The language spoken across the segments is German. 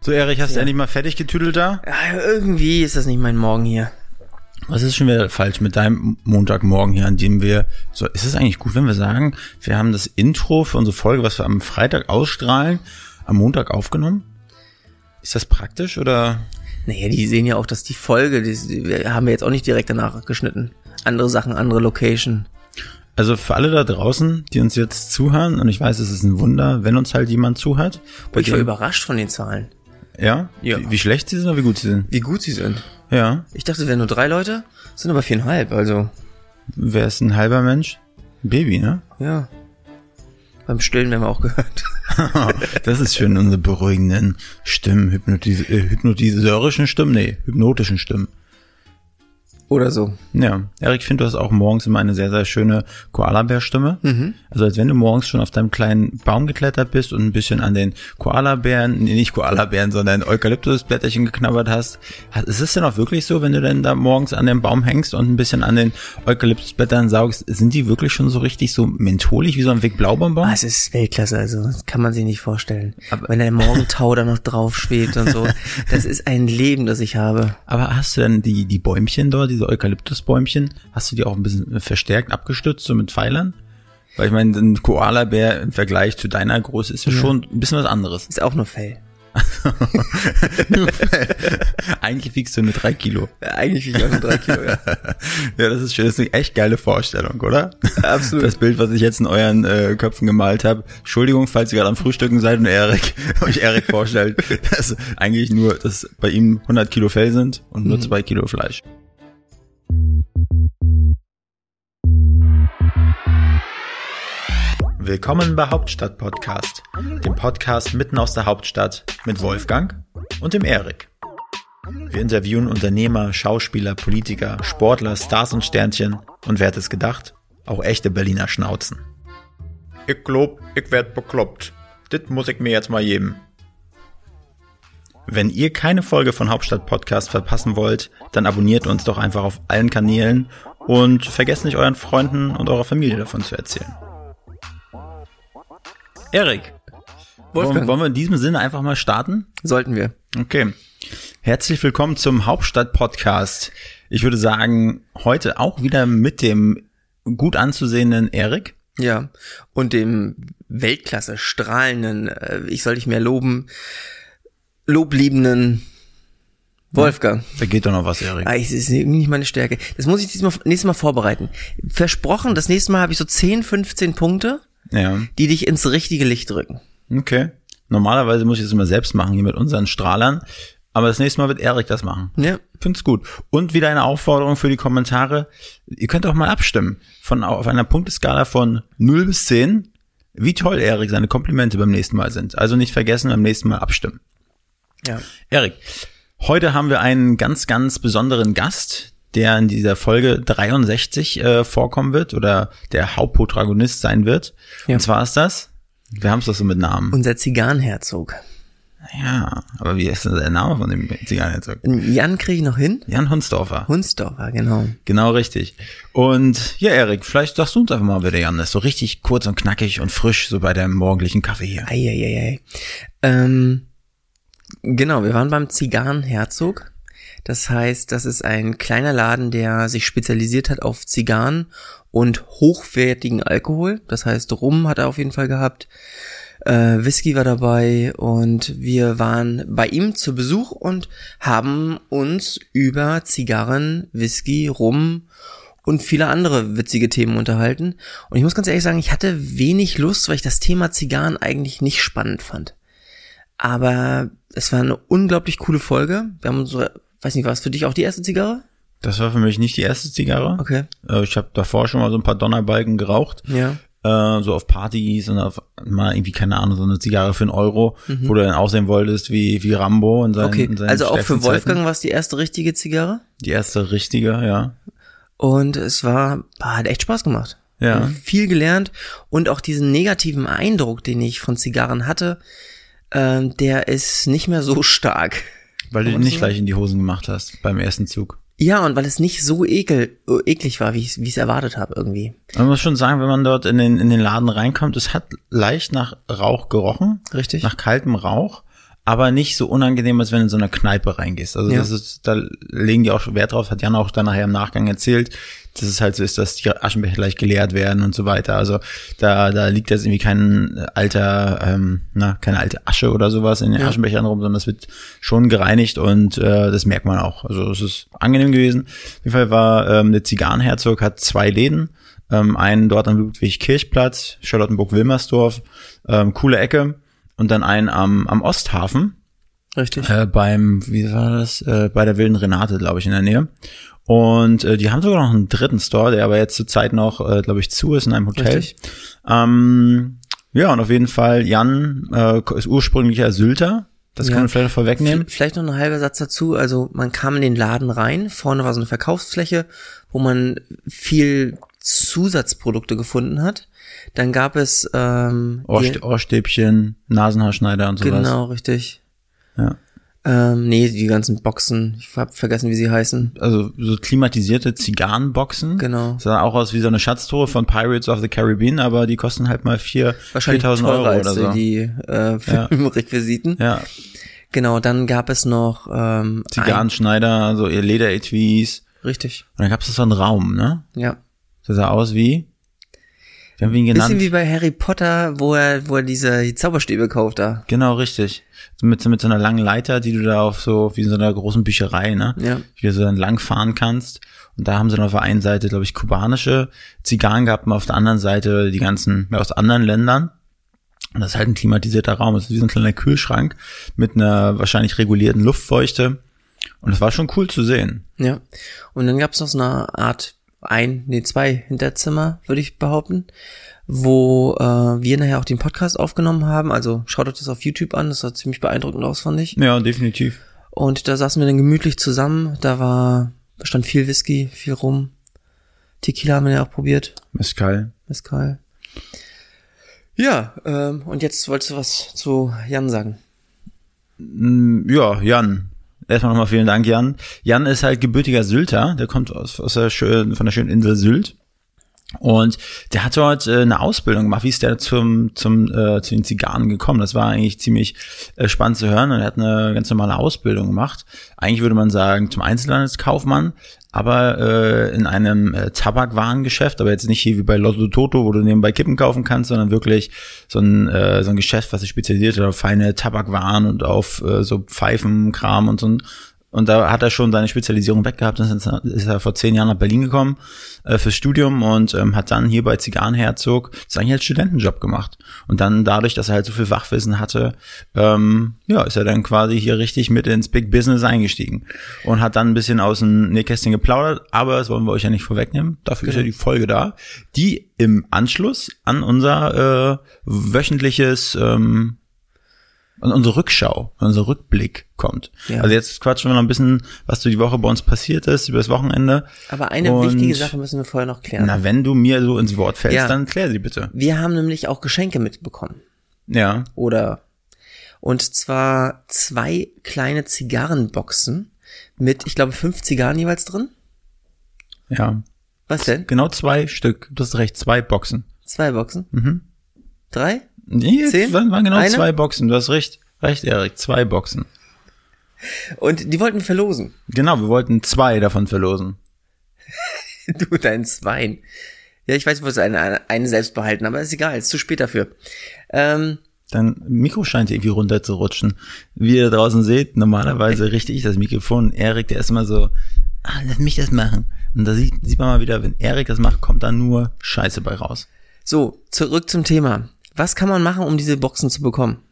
So, Erich, hast du endlich mal fertig getüdelt da? Ja, irgendwie ist das nicht mein Morgen hier. Was ist schon wieder falsch mit deinem Montagmorgen hier, an dem wir, so, ist es eigentlich gut, wenn wir sagen, wir haben das Intro für unsere Folge, was wir am Freitag ausstrahlen, am Montag aufgenommen? Ist das praktisch oder? Naja, die sehen ja auch, dass die Folge, die, die haben wir jetzt auch nicht direkt danach geschnitten. Andere Sachen, andere Location. Also für alle da draußen, die uns jetzt zuhören, und ich weiß, es ist ein Wunder, wenn uns halt jemand zuhört. Ich war überrascht von den Zahlen. Ja? Ja. Wie, wie schlecht sie sind oder wie gut sie sind? Wie gut sie sind. Ja. Ich dachte, es wären nur drei Leute, sind aber viereinhalb, also, Wer ist ein halber Mensch? Ein Baby, ne? ja. Beim Stillen werden wir auch gehört. das ist schön, unsere beruhigenden Stimmen, hypnotis äh, hypnotiserischen Stimmen, nee, hypnotischen Stimmen. Oder so. Ja, Erik, ich finde, du hast auch morgens immer eine sehr, sehr schöne Koalabär-Stimme. Also als wenn du morgens schon auf deinem kleinen Baum geklettert bist und ein bisschen an den Koalabären, nee, nicht Koalabären, sondern Eukalyptusblätterchen geknabbert hast. Ist es denn auch wirklich so, wenn du denn da morgens an dem Baum hängst und ein bisschen an den Eukalyptusblättern saugst, sind die wirklich schon so richtig so mentholig wie so ein Weg Blaubonbon? Ah, es ist Weltklasse, also, das kann man sich nicht vorstellen. Wenn der Morgentau da noch drauf schwebt und so. Das ist ein Leben, das ich habe. Aber hast du denn die, die Bäumchen dort, diese Eukalyptusbäumchen, hast du die auch ein bisschen verstärkt abgestützt, so mit Pfeilern? Weil ich meine, ein Koalabär im Vergleich zu deiner Größe ist ja, schon ein bisschen was anderes. Ist auch nur Fell. Eigentlich wiegst du nur drei Kilo. Ja, eigentlich ich auch nur drei Kilo, ja. Ja, das ist schön. Das ist eine echt geile Vorstellung, oder? Absolut. Das Bild, was ich jetzt in euren äh, Köpfen gemalt habe. Entschuldigung, falls ihr gerade am Frühstücken seid und Erik, euch Erik vorstellt, dass eigentlich nur, dass bei ihm 100 Kilo Fell sind und nur zwei Kilo Fleisch. Willkommen bei Hauptstadt Podcast, dem Podcast mitten aus der Hauptstadt mit Wolfgang und dem Erik. Wir interviewen Unternehmer, Schauspieler, Politiker, Sportler, Stars und Sternchen und wer hätte es gedacht? Auch echte Berliner Schnauzen. Ich glaub, ich werd bekloppt. Dit muss ich mir jetzt mal geben. Wenn ihr keine Folge von Hauptstadt Podcast verpassen wollt, dann abonniert uns doch einfach auf allen Kanälen und vergesst nicht euren Freunden und eurer Familie davon zu erzählen. Erik, wollen, wollen wir in diesem Sinne einfach mal starten? Sollten wir. Okay. Herzlich willkommen zum Hauptstadt-Podcast. Ich würde sagen, heute auch wieder mit dem gut anzusehenden Erik. Ja. Und dem Weltklasse strahlenden, äh, ich soll dich mehr loben, lobliebenden Wolfgang. Da geht doch noch was, Erik. Ah, es ist irgendwie nicht meine Stärke. Das muss ich diesmal, nächstes Mal vorbereiten. Versprochen, das nächste Mal habe ich so 10, 15 Punkte, Ja, die dich ins richtige Licht drücken. okay. Normalerweise muss ich das immer selbst machen hier mit unseren Strahlern. Aber das nächste Mal wird Erik das machen. Ja. Find's gut. Und wieder eine Aufforderung für die Kommentare. Ihr könnt auch mal abstimmen. Von, auf einer Punkteskala von 0 bis 10, wie toll Erik seine Komplimente beim nächsten Mal sind. Also nicht vergessen, beim nächsten Mal abstimmen. Ja. Erik, heute haben wir einen ganz, ganz besonderen Gast, der in dieser Folge 63 äh, vorkommen wird oder der Hauptprotagonist sein wird. Ja. Und zwar ist das, wir haben es doch so mit Namen. Unser Zigarrenherzog. ja, aber wie ist denn der Name von dem Zigarrenherzog? Jan kriege ich noch hin. Jan Hunsdorfer. Hunsdorfer, genau. Genau richtig. Und ja, Erik, vielleicht sagst du uns einfach mal, wer der Jan ist. So richtig kurz und knackig und frisch, so bei deinem morgendlichen Kaffee hier. Eieiei. Ähm, genau, wir waren beim Zigarrenherzog. Das heißt, das ist ein kleiner Laden, der sich spezialisiert hat auf Zigarren und hochwertigen Alkohol. Das heißt, Rum hat er auf jeden Fall gehabt. Äh, Whisky war dabei und wir waren bei ihm zu Besuch und haben uns über Zigarren, Whisky, Rum und viele andere witzige Themen unterhalten. Und ich muss ganz ehrlich sagen, ich hatte wenig Lust, weil ich das Thema Zigarren eigentlich nicht spannend fand. Aber es war eine unglaublich coole Folge. Wir haben unsere, weiß nicht, war es für dich auch die erste Zigarre? Das war für mich nicht die erste Zigarre. Okay. Äh, Ich habe davor schon mal so ein paar Donnerbalken geraucht. Ja. äh, so auf Partys und auf mal irgendwie, keine Ahnung, so eine Zigarre für einen Euro, wo du dann aussehen wolltest wie, wie Rambo in seinen, Okay. in seinen Also auch für Wolfgang war es die erste richtige Zigarre. Die erste richtige, ja. Und es war, hat echt Spaß gemacht. Ja. Viel gelernt und auch diesen negativen Eindruck, den ich von Zigarren hatte, ähm, der ist nicht mehr so stark. Weil du man nicht so gleich in die Hosen gemacht hast beim ersten Zug. Ja, und weil es nicht so ekel, äh, eklig war, wie ich wie ich es erwartet habe irgendwie. Man muss schon sagen, wenn man dort in den, in den Laden reinkommt, es hat leicht nach Rauch gerochen. Richtig? Nach kaltem Rauch. Aber nicht so unangenehm, als wenn du in so eine Kneipe reingehst. Also Ja. das ist, da legen die auch Wert drauf, hat Jan auch dann nachher im Nachgang erzählt, dass es halt so ist, dass die Aschenbecher gleich geleert werden und so weiter. Also da, da liegt jetzt irgendwie kein alter, ähm, na, keine alte Asche oder sowas in den Ja. Aschenbechern rum, sondern es wird schon gereinigt und äh, das merkt man auch. Also es ist angenehm gewesen. Auf jeden Fall war ähm, der Zigarrenherzog hat zwei Läden. Ähm, einen dort am Ludwig-Kirchplatz, Charlottenburg-Wilmersdorf, ähm, coole Ecke. Und dann einen am, am Osthafen, Richtig. äh, beim, wie war das, äh, bei der wilden Renate, glaube ich, in der Nähe. Und äh, die haben sogar noch einen dritten Store, der aber jetzt zurzeit noch, äh, glaube ich, zu ist in einem Hotel. Richtig. Ähm, ja, und auf jeden Fall, Jan äh, ist ursprünglicher Sylter. Das Ja. kann man vielleicht vorwegnehmen. V- Vielleicht noch ein halber Satz dazu. Also man kam in den Laden rein. Vorne war so eine Verkaufsfläche, wo man viel Zusatzprodukte gefunden hat. Dann gab es ähm, Ohrst Ohrstäbchen, Nasenhaarschneider und sowas. genau richtig. Ja. Ähm, nee, die ganzen Boxen. Ich hab vergessen, wie sie heißen. Also so klimatisierte Zigarrenboxen. Genau. Sah auch aus wie so eine Schatztruhe von Pirates of the Caribbean, aber die kosten halt mal vier, Wahrscheinlich 4000 teurer Euro als oder so. die äh, Filmrequisiten. Ja, Genau, dann gab es noch ähm, Zigarrenschneider, so ihr Lederetuis. richtig. Und dann gab es so einen Raum, ne? Ja. Der sah aus wie, wir haben ihn genannt. Bisschen wie bei Harry Potter, wo er, wo er diese die Zauberstäbe kauft da. Genau, richtig. Mit, so- mit so einer langen Leiter, die du da auf so, wie in so einer großen Bücherei, ne? Ja. Wie du so dann lang fahren kannst. Und da haben sie dann auf der einen Seite, glaube ich, kubanische Zigarren gehabt und auf der anderen Seite die ganzen, ja, aus anderen Ländern. Und das ist halt ein klimatisierter Raum. Das ist wie so ein kleiner Kühlschrank mit einer wahrscheinlich regulierten Luftfeuchte. Und das war schon cool zu sehen. Ja. Und dann gab es noch so eine Art ein, nee, zwei Hinterzimmer, würde ich behaupten, wo äh, wir nachher auch den Podcast aufgenommen haben. Also schaut euch das auf YouTube an, das sah ziemlich beeindruckend aus, fand ich. Ja, definitiv. Und da saßen wir dann gemütlich zusammen. Da war, da stand viel Whisky, viel Rum. Tequila haben wir ja auch probiert. Mescal. Mescal. Ja, ähm, und jetzt wolltest du was zu Jan sagen. Mm, Ja, Jan. Erstmal nochmal vielen Dank, Jan. Jan ist halt gebürtiger Sylter. Der kommt aus, aus der schönen, von der schönen Insel Sylt. Und der hat dort äh, eine Ausbildung gemacht. Wie ist der zum, zum, äh, zu den Zigarren gekommen? Das war eigentlich ziemlich äh, spannend zu hören. Und er hat eine ganz normale Ausbildung gemacht. Eigentlich würde man sagen zum Einzelhandelskaufmann, aber äh, in einem äh, Tabakwarengeschäft, aber jetzt nicht hier wie bei Lotto Toto, wo du nebenbei Kippen kaufen kannst, sondern wirklich so ein, äh, so ein Geschäft, was sich spezialisiert hat auf feine Tabakwaren und auf äh, so Pfeifenkram und so ein und da hat er schon seine Spezialisierung weggehabt. Dann ist er vor zehn Jahren nach Berlin gekommen äh, fürs Studium und ähm, hat dann hier bei Zigarrenherzog das eigentlich als Studentenjob gemacht. Und dann dadurch, dass er halt so viel Wachwissen hatte, ähm, ja, ist er dann quasi hier richtig mit ins Big Business eingestiegen und hat dann ein bisschen aus dem Nähkästchen geplaudert. Aber das wollen wir euch ja nicht vorwegnehmen. Dafür ist ja die Folge da, die im Anschluss an unser äh, wöchentliches ähm, an unsere Rückschau, unser Rückblick kommt. Ja. Also jetzt quatschen wir noch ein bisschen, was so die Woche bei uns passiert ist, über das Wochenende. Aber eine Und- wichtige Sache müssen wir vorher noch klären. Na, wenn du mir so ins Wort fällst, Ja. dann klär sie bitte. Wir haben nämlich auch Geschenke mitbekommen. Ja. Oder und zwar zwei kleine Zigarrenboxen mit, ich glaube, fünf Zigarren jeweils drin. Ja. Was denn? Genau zwei Stück. Du hast recht, zwei Boxen. Zwei Boxen? Mhm. Drei? Nee, es Zehn? waren, waren genau Eine? zwei Boxen. Du hast recht. Recht, Erik, zwei Boxen. Und die wollten verlosen. Genau, wir wollten zwei davon verlosen. Du, dein Zwein. Ja, ich weiß, du wolltest eine, eine, selbst behalten, aber ist egal, ist zu spät dafür. Ähm, Dein Mikro scheint irgendwie runterzurutschen. Wie ihr draußen seht, normalerweise richte ich das Mikrofon. Erik, der ist immer so, ah, lass mich das machen. Und da sieht, sieht man mal wieder, wenn Erik das macht, kommt da nur Scheiße bei raus. so, zurück zum Thema. Was kann man machen, um diese Boxen zu bekommen?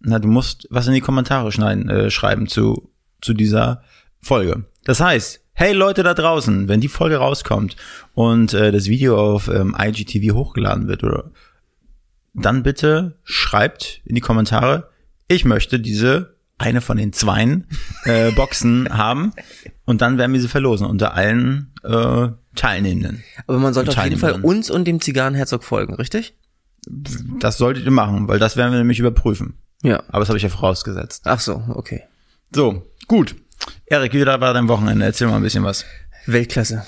Na, du musst was in die Kommentare schneiden, äh, schreiben zu, zu dieser Folge. Das heißt, hey Leute da draußen, wenn die Folge rauskommt und äh, das Video auf ähm, IGTV hochgeladen wird, oder dann bitte schreibt in die Kommentare, ich möchte diese eine von den zweien äh, Boxen haben und dann werden wir sie verlosen unter allen äh, Teilnehmenden. Aber man sollte auf jeden Fall uns und dem Zigarrenherzog folgen, richtig? Das solltet ihr machen, weil das werden wir nämlich überprüfen. Ja. Aber das habe ich ja vorausgesetzt. Ach so, okay. So, gut. Erik, wie war dein Wochenende? Erzähl mal ein bisschen was. Weltklasse.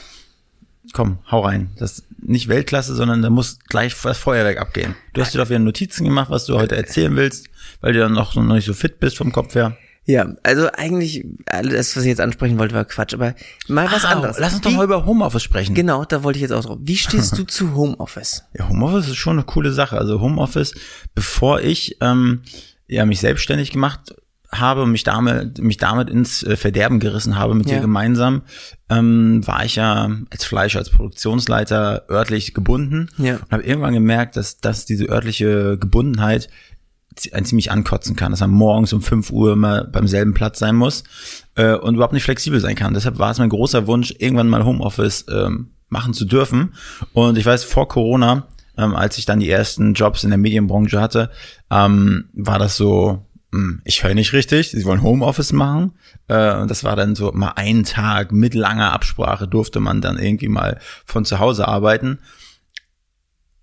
komm, hau rein. Das ist nicht Weltklasse, sondern da muss gleich das Feuerwerk abgehen. Du hast dir doch wieder Notizen gemacht, was du heute erzählen willst, weil du dann noch, so, noch nicht so fit bist vom Kopf her. Ja, also eigentlich, alles, was ich jetzt ansprechen wollte, war Quatsch, aber mal was Ah, anderes. Lass uns doch mal über Homeoffice sprechen. Genau, da wollte ich jetzt auch drauf. Wie stehst du zu Homeoffice? Ja, Homeoffice ist schon eine coole Sache. Also Homeoffice, bevor ich ähm, ja mich selbstständig gemacht habe und mich damit, mich damit ins äh, Verderben gerissen habe mit Ja. dir gemeinsam, ähm, war ich ja als Fleischer, als Produktionsleiter örtlich gebunden Ja. und habe irgendwann gemerkt, dass, dass diese örtliche Gebundenheit einen ziemlich ankotzen kann, dass man morgens um 5 Uhr immer beim selben Platz sein muss äh, und überhaupt nicht flexibel sein kann. Deshalb war es mein großer Wunsch, irgendwann mal Homeoffice ähm, machen zu dürfen. Und ich weiß, vor Corona, ähm, als ich dann die ersten Jobs in der Medienbranche hatte, ähm, war das so, hm, ich höre nicht richtig, sie wollen Homeoffice machen. Äh, und das war dann so mal einen Tag mit langer Absprache durfte man dann irgendwie mal von zu Hause arbeiten.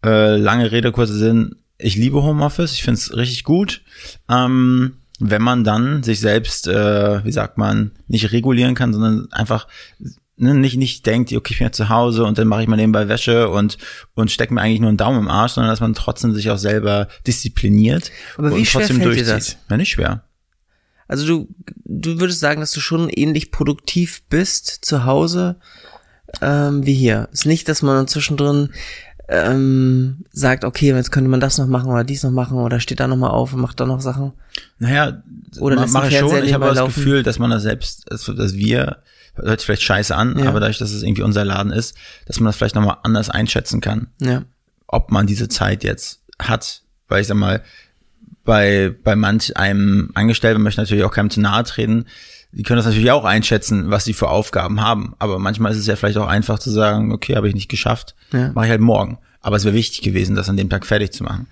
Äh, lange Rede, kurzer Sinn. Ich liebe Homeoffice, ich finde es richtig gut. Ähm, wenn man dann sich selbst, äh, wie sagt man, nicht regulieren kann, sondern einfach ne, nicht nicht denkt, okay, ich bin jetzt zu Hause und dann mache ich mal nebenbei Wäsche und und stecke mir eigentlich nur einen Daumen im Arsch, sondern dass man trotzdem sich auch selber diszipliniert Aber wie und schwer trotzdem fällt dir durchzieht. das? Ja, nicht schwer. Also du, du würdest sagen, dass du schon ähnlich produktiv bist zu Hause ähm, wie hier. Ist nicht, dass man zwischendrin ähm, sagt, okay, jetzt könnte man das noch machen oder dies noch machen oder steht da noch mal auf und macht da noch Sachen. Naja, Oder ma- mache ich schon. Ich habe das? Gefühl, dass man das selbst, dass, dass wir, hört sich vielleicht scheiße an, Ja. aber dadurch, dass es irgendwie unser Laden ist, dass man das vielleicht nochmal anders einschätzen kann. Ja. ob man diese Zeit jetzt hat. Weil ich sag mal, bei, bei manch einem Angestellten möchte natürlich auch keinem zu nahe treten. Die können das natürlich auch einschätzen, was sie für Aufgaben haben. Aber manchmal ist es ja vielleicht auch einfach zu sagen, okay, habe ich nicht geschafft, Ja. mache ich halt morgen. Aber es wäre wichtig gewesen, das an dem Tag fertig zu machen.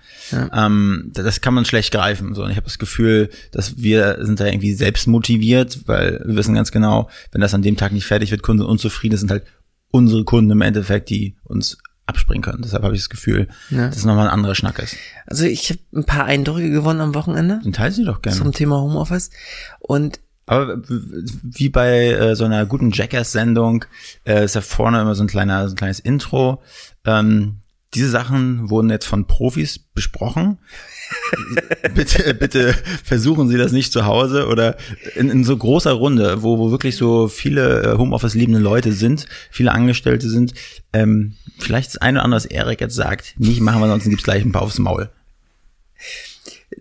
Ähm, da- das kann man schlecht greifen. So. Und ich habe das Gefühl, dass wir sind da irgendwie selbst motiviert, weil wir wissen ganz genau, wenn das an dem Tag nicht fertig wird, Kunden sind unzufrieden, das sind halt unsere Kunden im Endeffekt, die uns abspringen können. Deshalb habe ich das Gefühl, Ja. dass es nochmal ein anderer Schnack ist. Also ich habe ein paar Eindrücke gewonnen am Wochenende Den teilen Sie doch gerne. zum Thema Homeoffice und Aber wie bei äh, so einer guten Jackass-Sendung äh, ist ja vorne immer so ein kleiner, so ein kleines Intro. Ähm, diese Sachen wurden jetzt von Profis besprochen. bitte, bitte versuchen Sie das nicht zu Hause oder in, in so großer Runde, wo, wo wirklich so viele äh, Homeoffice-liebende Leute sind, viele Angestellte sind. Ähm, vielleicht das eine oder andere, was Erik jetzt sagt, nicht machen, weil sonst gibt's gleich ein paar aufs Maul.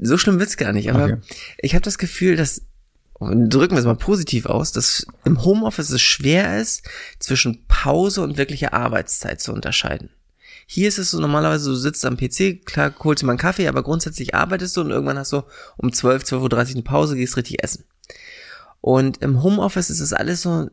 so schlimm wird's gar nicht, aber Okay. ich habe das Gefühl, dass und drücken wir es mal positiv aus, dass im Homeoffice es schwer ist, zwischen Pause und wirklicher Arbeitszeit zu unterscheiden. Hier ist es so normalerweise, du sitzt am PC, klar holst dir mal einen Kaffee, aber grundsätzlich arbeitest du und irgendwann hast du um 12, 12.30 Uhr eine Pause, gehst richtig essen. Und im Homeoffice ist es alles so,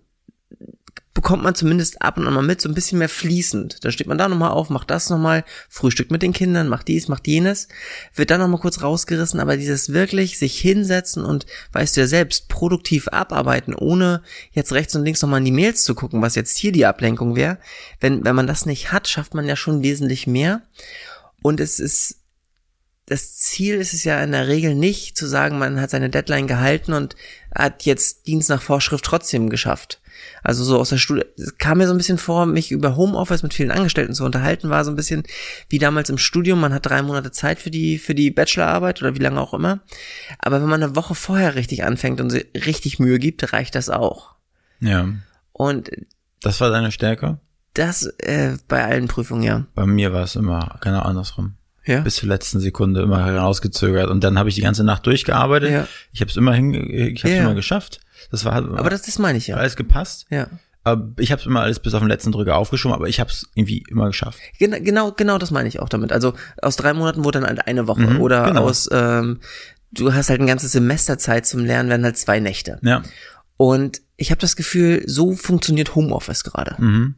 bekommt man zumindest ab und an mal mit, so ein bisschen mehr fließend. Da steht man da nochmal auf, macht das nochmal, frühstückt mit den Kindern, macht dies, macht jenes, wird dann nochmal kurz rausgerissen, aber dieses wirklich sich hinsetzen und, weißt du ja selbst, produktiv abarbeiten, ohne jetzt rechts und links nochmal in die Mails zu gucken, was jetzt hier die Ablenkung wäre, wenn, wenn man das nicht hat, schafft man ja schon wesentlich mehr. Und es ist, das Ziel ist es ja in der Regel nicht zu sagen, man hat seine Deadline gehalten und hat jetzt Dienst nach Vorschrift trotzdem geschafft. Also so aus der Studie, es kam mir so ein bisschen vor, mich über Homeoffice mit vielen Angestellten zu unterhalten, war so ein bisschen wie damals im Studium, man hat drei Monate Zeit für die, für die Bachelorarbeit oder wie lange auch immer. Aber wenn man eine Woche vorher richtig anfängt und sich richtig Mühe gibt, reicht das auch. Ja. Und Das war deine Stärke? das äh, bei allen Prüfungen, ja. Bei mir war es immer genau andersrum. Ja. bis zur letzten Sekunde immer herausgezögert und dann habe ich die ganze Nacht durchgearbeitet. Ja. Ich habe es immer hin, ich habe es Ja. immer geschafft. Das war Aber das, das meine ich ja. alles gepasst. Ja. Aber ich habe es immer alles bis auf den letzten Drücker aufgeschoben, aber ich habe es irgendwie immer geschafft. Genau, genau, genau das meine ich auch damit. Also aus drei Monaten wurde dann halt eine Woche oder genau. aus ähm, du hast halt ein ganzes Semester Zeit zum Lernen, werden halt zwei Nächte. Ja. Und ich habe das Gefühl, so funktioniert Homeoffice gerade. Mhm.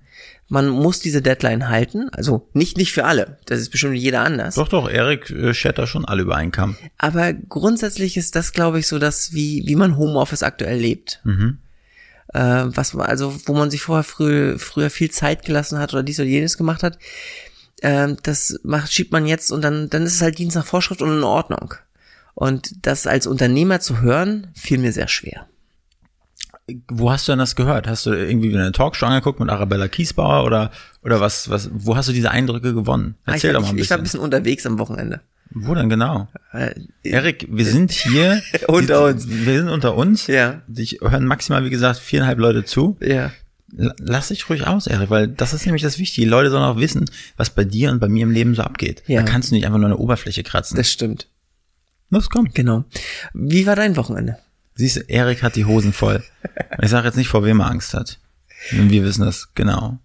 Man muss diese Deadline halten, also nicht nicht für alle. Das ist bestimmt jeder anders. Doch, doch, Erik äh, schert da schon alle über einen Kamm. Aber grundsätzlich ist das, glaube ich, so, dass wie wie man Homeoffice aktuell lebt. Mhm. Äh, was man- also wo man sich vorher früh, früher viel Zeit gelassen hat oder dies oder jenes gemacht hat, ähm, das macht, schiebt man jetzt und dann, dann ist es halt Dienst nach Vorschrift und in Ordnung. Und das als Unternehmer zu hören, fiel mir sehr schwer. Wo hast du denn das gehört? Hast du irgendwie eine Talkshow angeguckt mit Arabella Kiesbauer oder, oder was, was, wo hast du diese Eindrücke gewonnen? Erzähl ich, doch mal ein bisschen. Ich war ein bisschen unterwegs am Wochenende. Wo denn genau? Äh, Erik, wir sind hier. unter uns. Wir sind unter uns. Ja. Ich hören maximal, wie gesagt, viereinhalb Leute zu. Ja. Lass dich ruhig aus, Erik, weil das ist nämlich das Wichtige. Die Leute sollen auch wissen, was bei dir und bei mir im Leben so abgeht. Ja. Da kannst du nicht einfach nur eine Oberfläche kratzen. Das stimmt. Los, komm. Genau. Wie war dein Wochenende? Siehst du, Erik hat die Hosen voll. Ich sage jetzt nicht, vor wem er Angst hat. Und wir wissen das genau.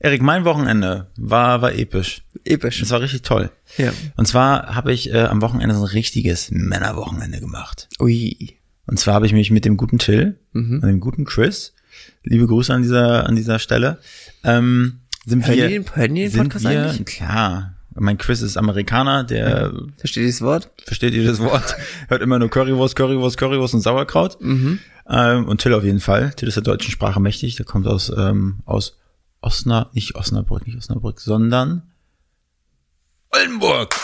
Erik, mein Wochenende war, war episch. Episch. Es war richtig toll. Ja. Und zwar habe ich äh, am Wochenende so ein richtiges Männerwochenende gemacht. Ui. Und zwar habe ich mich mit dem guten Till mhm. und dem guten Chris, liebe Grüße an dieser, an dieser Stelle, ähm, sind hören wir, den, den sind Podcast wir, eigentlich? klar, mein Chris ist Amerikaner, der versteht dieses Wort, versteht jedes Wort, hört immer nur Currywurst, Currywurst, Currywurst und Sauerkraut. Mhm. Ähm, und Till auf jeden Fall. Till ist der deutschen Sprache mächtig. Der kommt aus ähm, aus Osnabrück, nicht Osnabrück, nicht Osnabrück, sondern Oldenburg.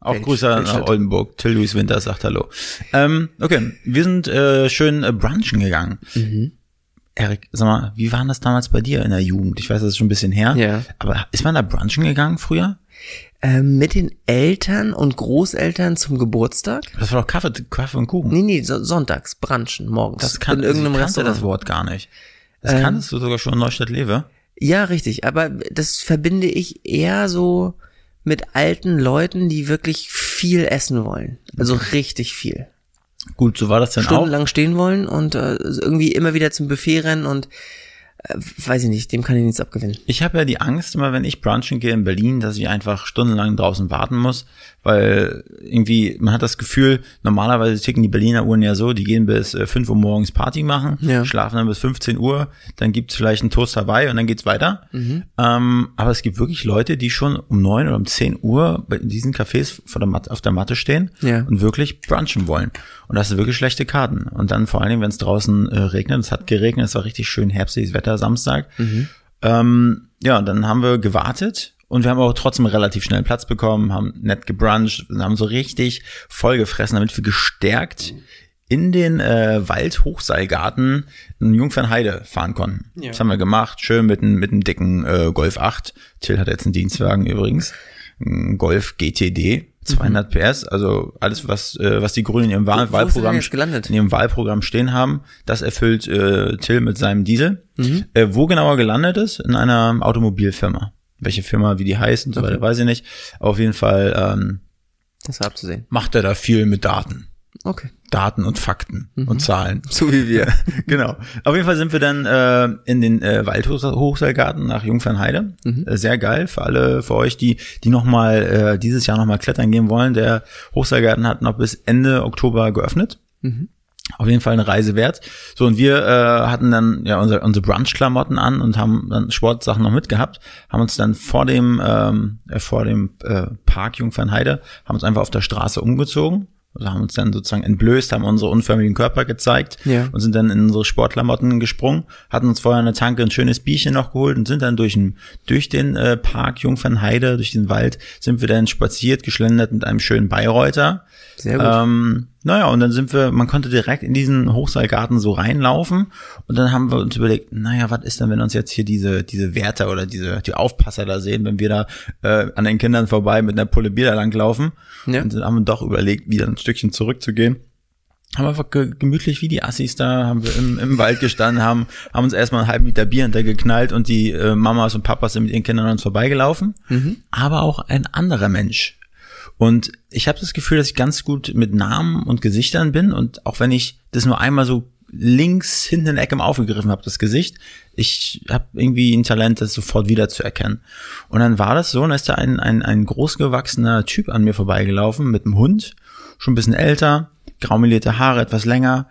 Auch Welch, Grüße nach Oldenburg. Till Luis Winter sagt Hallo. Ähm, okay, wir sind äh, schön äh, brunchen gegangen. Mhm. Erik, sag mal, wie war das damals bei dir in der Jugend? Ich weiß, das ist schon ein bisschen her. Ja. Aber ist man da brunchen gegangen früher? Ähm, mit den Eltern und Großeltern zum Geburtstag. Das war doch Kaffee, Kaffee und Kuchen. Nee, nee, so, sonntags, brunchen, morgens. Das kann, in irgendeinem Restaurant. das Wort gar nicht. Das ähm, kannst du sogar schon in Neustadt-Lewe. Ja, richtig. Aber das verbinde ich eher so mit alten Leuten, die wirklich viel essen wollen. Also richtig viel. Gut, so war das dann Stundenlang auch. Stundenlang stehen wollen und äh, irgendwie immer wieder zum Buffet rennen und weiß ich nicht, dem kann ich nichts abgewinnen. Ich habe ja die Angst immer, wenn ich brunchen gehe in Berlin, dass ich einfach stundenlang draußen warten muss, weil irgendwie, man hat das Gefühl, normalerweise ticken die Berliner Uhren ja so, die gehen bis äh, 5 Uhr morgens Party machen, ja. schlafen dann bis 15 Uhr, dann gibt's vielleicht einen Toast dabei und dann geht's weiter. Mhm. Ähm, aber es gibt wirklich Leute, die schon um 9 oder um 10 Uhr bei diesen Cafés der Matte, auf der Matte stehen ja. und wirklich brunchen wollen. Und das sind wirklich schlechte Karten. Und dann vor allen Dingen, wenn es draußen äh, regnet, es hat geregnet, es war richtig schön herbstliches Wetter Samstag. Mhm. Ähm, ja, dann haben wir gewartet und wir haben auch trotzdem relativ schnell Platz bekommen, haben nett gebruncht, haben so richtig vollgefressen, damit wir gestärkt in den äh, Waldhochseilgarten in Jungfernheide fahren konnten. Ja. Das haben wir gemacht, schön mit einem mit einem dicken äh, Golf 8. Till hat jetzt einen Dienstwagen übrigens, ein Golf GTD 200 mhm. PS, also alles was äh, was die Grünen in ihrem Wahl Wo, Wahlprogramm in ihrem Wahlprogramm stehen haben, das erfüllt äh, Till mit seinem Diesel. Mhm. Äh, wo genauer gelandet ist in einer Automobilfirma. Welche Firma, wie die heißt und so weiter, weiß ich nicht. Auf jeden Fall ähm, das war abzusehen. Macht er da viel mit Daten. Okay. Daten und Fakten Mhm. und Zahlen. So wie wir. genau. Auf jeden Fall sind wir dann äh, in den äh, Waldhochseilgarten nach Jungfernheide. Mhm. Äh, sehr geil für alle, für euch, die die noch mal äh, dieses Jahr noch mal klettern gehen wollen. Der Hochseilgarten hat noch bis Ende Oktober geöffnet. Mhm. Auf jeden Fall eine Reise wert. So, und wir äh, hatten dann ja unsere, unsere Brunch-Klamotten an und haben dann Sportsachen noch mitgehabt, haben uns dann vor dem, ähm, äh, vor dem äh, Park Jungfernheide, haben uns einfach auf der Straße umgezogen also haben uns dann sozusagen entblößt, haben unsere unförmigen Körper gezeigt Ja. und sind dann in unsere Sportklamotten gesprungen, hatten uns vorher eine Tanke ein schönes Bierchen noch geholt und sind dann durch den, durch den äh, Park Jungfernheide, durch den Wald, sind wir dann spaziert, geschlendert mit einem schönen Bayreuther. Sehr gut. Ähm, naja, und dann sind wir, man konnte direkt in diesen Hochseilgarten so reinlaufen und dann haben wir uns überlegt, naja, was ist denn, wenn uns jetzt hier diese, diese Wärter oder diese, die Aufpasser da sehen, wenn wir da äh, an den Kindern vorbei mit einer Pulle Bier da langlaufen Ja. und dann haben wir doch überlegt, wieder ein Stückchen zurückzugehen. Haben einfach ge gemütlich wie die Assis da, haben wir im, im Wald gestanden, haben, haben uns erstmal einen halben Liter Bier hintergeknallt und die äh, Mamas und Papas sind mit ihren Kindern an uns vorbeigelaufen. Mhm. Aber auch ein anderer Mensch. Und ich habe das Gefühl, dass ich ganz gut mit Namen und Gesichtern bin. Und auch wenn ich das nur einmal so links hinten in der Ecke mal aufgegriffen habe, das Gesicht, ich habe irgendwie ein Talent, das sofort wieder zu erkennen. Und dann war das so, und da ist da ein, ein, ein großgewachsener Typ an mir vorbeigelaufen mit einem Hund, schon ein bisschen älter, graumelierte Haare, etwas länger.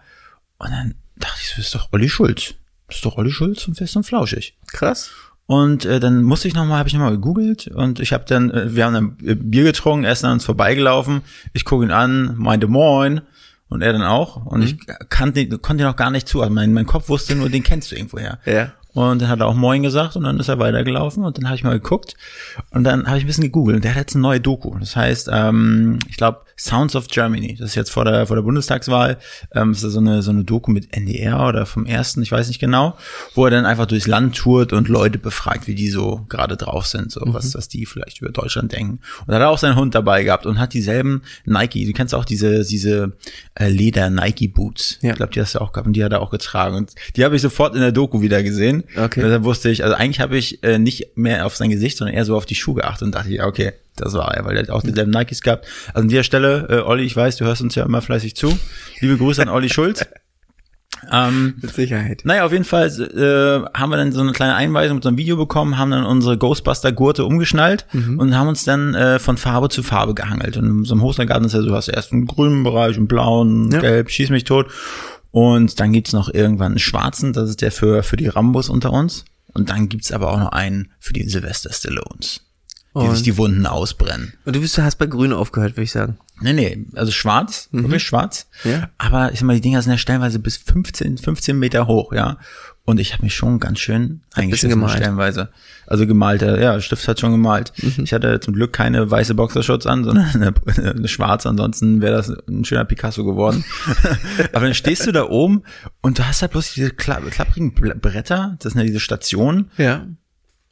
Und dann dachte ich so, das ist doch Olli Schulz. Das ist doch Olli Schulz und fest und flauschig. Krass. Und äh, dann musste ich nochmal, habe ich nochmal gegoogelt und ich habe dann, äh, wir haben dann äh, Bier getrunken, er ist an uns vorbeigelaufen. Ich gucke ihn an, meinte Moin und er dann auch. Und ich kannte, konnte ihn auch gar nicht zu. Also mein, mein Kopf wusste nur, den kennst du irgendwoher. Ja. Und dann hat er auch Moin gesagt und dann ist er weitergelaufen und dann habe ich mal geguckt und dann habe ich ein bisschen gegoogelt und der hat jetzt eine neue Doku. Das heißt, ähm, ich glaube, Sounds of Germany. Das ist jetzt vor der, vor der Bundestagswahl. Ähm, ist so eine, so eine Doku mit NDR oder vom ersten, ich weiß nicht genau, wo er dann einfach durchs Land tourt und Leute befragt, wie die so gerade drauf sind, so mhm. was, was die vielleicht über Deutschland denken. Und da hat er auch seinen Hund dabei gehabt und hat dieselben Nike, du kennst auch diese, diese äh, Leder-Nike-Boots. Ja. Ich glaube, die hast du auch gehabt und die hat er auch getragen. Und die habe ich sofort in der Doku wieder gesehen. Okay. Und deshalb wusste ich, also eigentlich habe ich äh, nicht mehr auf sein Gesicht, sondern eher so auf die Schuhe geachtet und dachte, ja, okay, das war er, weil er auch dieselben Nikes gehabt. Also an dieser Stelle, äh, Olli, ich weiß, du hörst uns ja immer fleißig zu. Liebe Grüße an Olli Schulz. Ähm, mit Sicherheit. Naja, auf jeden Fall äh, haben wir dann so eine kleine Einweisung mit so einem Video bekommen, haben dann unsere Ghostbuster-Gurte umgeschnallt mhm. und haben uns dann äh, von Farbe zu Farbe gehangelt. Und in so einem Hochseilgarten ist ja so, du hast erst einen grünen Bereich, einen blauen, ja. gelb, schieß mich tot. Und dann gibt's noch irgendwann einen schwarzen, das ist der für, für die Rambos unter uns. Und dann gibt's aber auch noch einen für die Sylvester Stallones die und sich die Wunden ausbrennen. Und du bist, hast bei Grün aufgehört, würde ich sagen. Nee, nee, also schwarz, mhm. wirklich schwarz. Ja. Aber ich sag mal, die Dinger sind ja stellenweise bis 15, 15 Meter hoch, ja. Und ich habe mich schon ganz schön eingeschissen stellenweise. Also gemalt, ja, Stift hat schon gemalt. Mhm. Ich hatte zum Glück keine weiße Boxershorts an, sondern eine, eine schwarze, ansonsten wäre das ein schöner Picasso geworden. Aber dann stehst du da oben und du hast halt bloß diese klapprigen Bretter, das sind ja diese Stationen. Ja.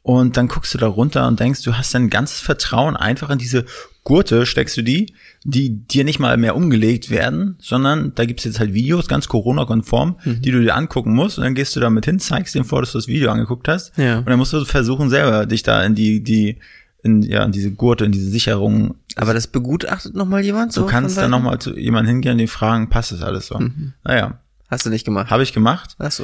Und dann guckst du da runter und denkst, du hast dein ganzes Vertrauen einfach in diese Gurte, steckst du die, die dir nicht mal mehr umgelegt werden, sondern da gibt's jetzt halt Videos, ganz Corona-konform, mhm. die du dir angucken musst und dann gehst du damit hin, zeigst dem vor, dass du das Video angeguckt hast ja. und dann musst du versuchen, selber dich da in die, die, in, ja, in diese Gurte, in diese Sicherung. Aber das begutachtet nochmal jemand so? Du kannst dann nochmal zu jemandem hingehen und die fragen, passt das alles so? Mhm. Naja. Hast du nicht gemacht? Habe ich gemacht. Ach so.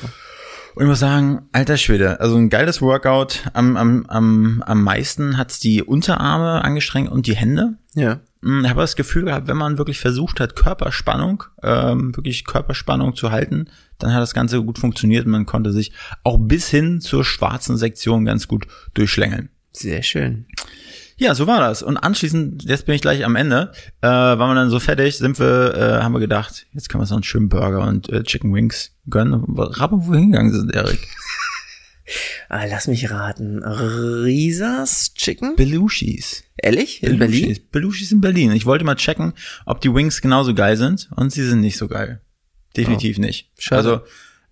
Und ich muss sagen, alter Schwede, also ein geiles Workout. Am, am, am, am meisten hat's die Unterarme angestrengt und die Hände. Ja. Hm, ich habe das Gefühl gehabt, wenn man wirklich versucht hat, Körperspannung, ähm, wirklich Körperspannung zu halten, dann hat das Ganze gut funktioniert und man konnte sich auch bis hin zur schwarzen Sektion ganz gut durchschlängeln. Sehr schön. Ja, so war das. Und anschließend, jetzt bin ich gleich am Ende, äh, waren wir dann so fertig, sind wir, äh, haben wir gedacht, jetzt können wir so einen schönen Burger und äh, Chicken Wings gönnen. Rappen, wo wir hingegangen sind, Erik. ah, lass mich raten. Risas Chicken? Belushis. Ehrlich? In Belushis. Berlin? Belushis in Berlin. Ich wollte mal checken, ob die Wings genauso geil sind und sie sind nicht so geil. Definitiv oh. nicht. Schade. Also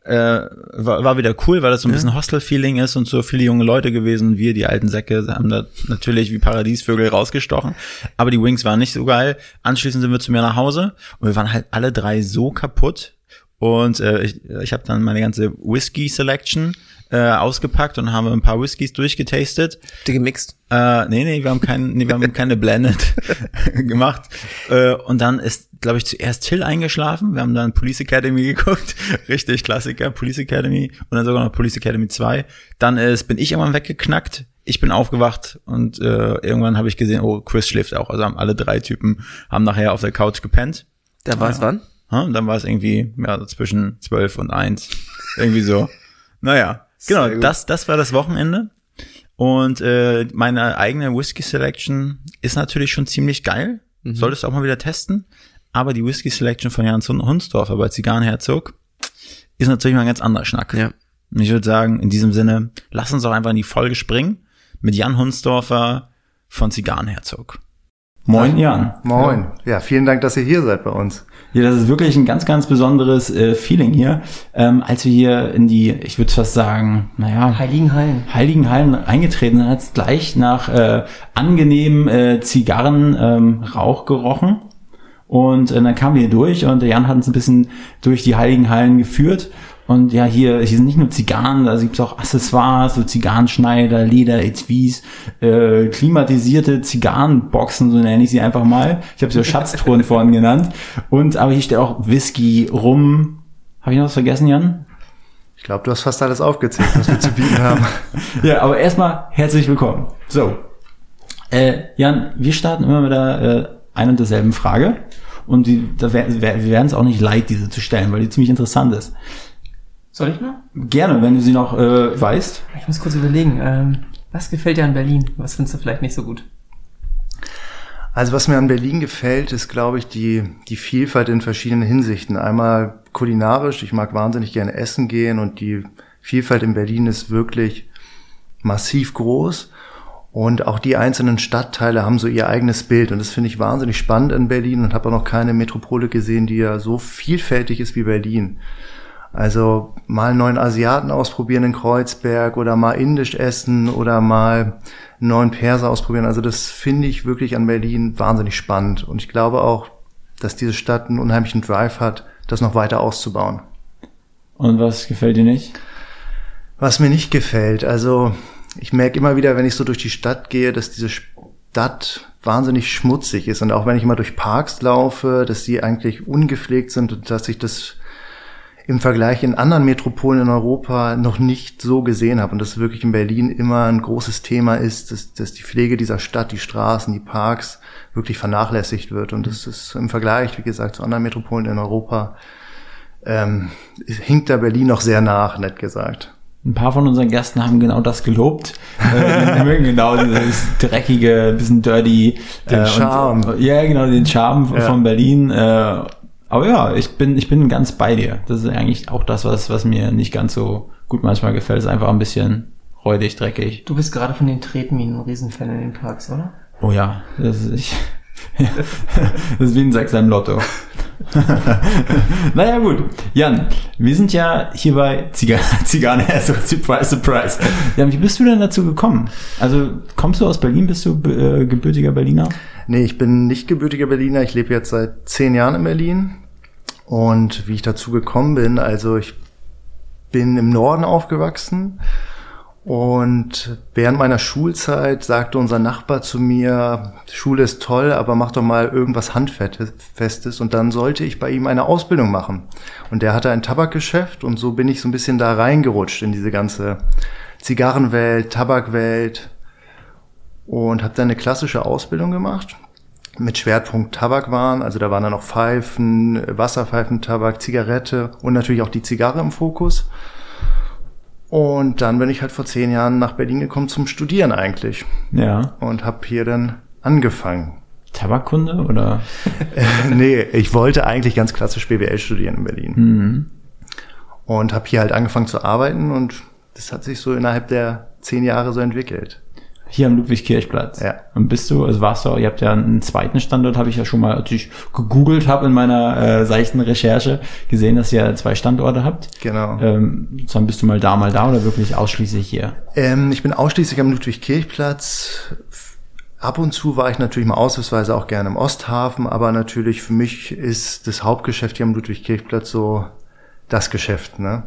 äh, war, war wieder cool, weil das so ein bisschen Hostel-Feeling ist und so viele junge Leute gewesen. Wir, die alten Säcke, haben da natürlich wie Paradiesvögel rausgestochen. Aber die Wings waren nicht so geil. Anschließend sind wir zu mir nach Hause und wir waren halt alle drei so kaputt. Und äh, ich, ich habe dann meine ganze Whisky-Selection äh, ausgepackt und haben ein paar Whiskys durchgetastet. Die gemixt? Äh, nee, nee, wir haben, kein, nee, wir haben keine Blended gemacht. Äh, und dann ist, glaube ich, zuerst Till eingeschlafen. Wir haben dann Police Academy geguckt. Richtig Klassiker, Police Academy. Und dann sogar noch Police Academy 2. Dann ist, bin ich irgendwann weggeknackt. Ich bin aufgewacht und äh, irgendwann habe ich gesehen, oh, Chris schläft auch. Also haben alle drei Typen haben nachher auf der Couch gepennt. Da war es ja. wann? Und dann war es irgendwie ja, zwischen zwölf und eins. irgendwie so. Naja, Genau, das, das war das Wochenende. Und äh, meine eigene Whisky Selection ist natürlich schon ziemlich geil. Mhm. Solltest du auch mal wieder testen. Aber die Whisky Selection von Jans Hunsdorfer bei Zigarrenherzog ist natürlich mal ein ganz anderer Schnack. Ja. Und ich würde sagen, in diesem Sinne, lass uns auch einfach in die Folge springen mit Jan Hunsdorfer von Zigarrenherzog. Moin Jan. Moin. Ja, vielen Dank, dass ihr hier seid bei uns. Ja, das ist wirklich ein ganz, ganz besonderes äh, Feeling hier. Ähm, als wir hier in die, ich würde fast sagen, naja, Heiligen Hallen. Heiligen Hallen eingetreten sind, hat es gleich nach äh, angenehmen äh, Zigarrenrauch ähm, gerochen. Und äh, dann kamen wir hier durch und der Jan hat uns ein bisschen durch die Heiligen Hallen geführt. Und ja, hier, hier sind nicht nur Zigarren, da gibt es auch Accessoires, so Zigarrenschneider, Leder, Etuis, äh, klimatisierte Zigarrenboxen, so nenne ich sie einfach mal. Ich habe sie Schatztruhen vorhin genannt. Und aber hier steht auch Whisky, Rum. Habe ich noch was vergessen, Jan? Ich glaube, du hast fast alles aufgezählt, was wir zu bieten haben. ja, aber erstmal herzlich willkommen. So, äh, Jan, wir starten immer mit der äh, ein und derselben Frage. Und die, da wär, wir werden es auch nicht leid, diese zu stellen, weil die ziemlich interessant ist. Soll ich mal? Gerne, wenn du sie noch äh, weißt. Ich muss kurz überlegen. Ähm, was gefällt dir an Berlin? Was findest du vielleicht nicht so gut? Also was mir an Berlin gefällt, ist, glaube ich, die, die Vielfalt in verschiedenen Hinsichten. Einmal kulinarisch, ich mag wahnsinnig gerne essen gehen und die Vielfalt in Berlin ist wirklich massiv groß. Und auch die einzelnen Stadtteile haben so ihr eigenes Bild. Und das finde ich wahnsinnig spannend in Berlin und habe auch noch keine Metropole gesehen, die ja so vielfältig ist wie Berlin. Also mal einen neuen Asiaten ausprobieren in Kreuzberg oder mal indisch essen oder mal einen neuen Perser ausprobieren. Also das finde ich wirklich an Berlin wahnsinnig spannend. Und ich glaube auch, dass diese Stadt einen unheimlichen Drive hat, das noch weiter auszubauen. Und was gefällt dir nicht? Was mir nicht gefällt, also ich merke immer wieder, wenn ich so durch die Stadt gehe, dass diese Stadt wahnsinnig schmutzig ist. Und auch wenn ich immer durch Parks laufe, dass die eigentlich ungepflegt sind und dass ich das im Vergleich in anderen Metropolen in Europa noch nicht so gesehen habe und das wirklich in Berlin immer ein großes Thema ist, dass, dass die Pflege dieser Stadt, die Straßen, die Parks wirklich vernachlässigt wird und das ist im Vergleich, wie gesagt, zu anderen Metropolen in Europa ähm, hinkt da Berlin noch sehr nach, nett gesagt. Ein paar von unseren Gästen haben genau das gelobt. äh, mögen genau dieses dreckige, bisschen dirty. Den äh, Charme. Und, ja, genau, den Charme ja. von Berlin. Äh, aber ja, ich bin, ich bin ganz bei dir. Das ist eigentlich auch das, was, was mir nicht ganz so gut manchmal gefällt. Es ist einfach ein bisschen räudig, dreckig. Du bist gerade von den Tretminen ein Riesenfan in den Parks, oder? Oh ja, das ist, ich, das ist wie ein Sechser im Lotto. naja, gut. Jan, wir sind ja hier bei Zigarre, Zigarre, also surprise, surprise. Ja, wie bist du denn dazu gekommen? Also, kommst du aus Berlin? Bist du äh, gebürtiger Berliner? Nee, ich bin nicht gebürtiger Berliner. Ich lebe jetzt seit zehn Jahren in Berlin. Und wie ich dazu gekommen bin, also ich bin im Norden aufgewachsen und während meiner Schulzeit sagte unser Nachbar zu mir, Schule ist toll, aber mach doch mal irgendwas Handfestes. Und dann sollte ich bei ihm eine Ausbildung machen. Und der hatte ein Tabakgeschäft und so bin ich so ein bisschen da reingerutscht in diese ganze Zigarrenwelt, Tabakwelt und habe dann eine klassische Ausbildung gemacht mit Schwerpunkt Tabakwaren. Also da waren dann noch Pfeifen, Wasserpfeifentabak, Zigarette und natürlich auch die Zigarre im Fokus. Und dann bin ich halt vor zehn Jahren nach Berlin gekommen zum Studieren eigentlich. Ja. Und habe hier dann angefangen. Tabakkunde oder? nee, ich wollte eigentlich ganz klassisch BWL studieren in Berlin. Mhm. Und habe hier halt angefangen zu arbeiten und das hat sich so innerhalb der zehn Jahre so entwickelt. Hier am Ludwigskirchplatz. Ja. Und bist du, also warst du, ihr habt ja einen zweiten Standort, habe ich ja schon mal, als ich gegoogelt habe in meiner äh, seichten Recherche, gesehen, dass ihr zwei Standorte habt. Genau. Ähm, dann bist du mal da, mal da oder wirklich ausschließlich hier? Ähm, ich bin ausschließlich am Ludwigskirchplatz. Ab und zu war ich natürlich mal ausnahmsweise auch gerne im Osthafen, aber natürlich für mich ist das Hauptgeschäft hier am Ludwigskirchplatz so das Geschäft, ne?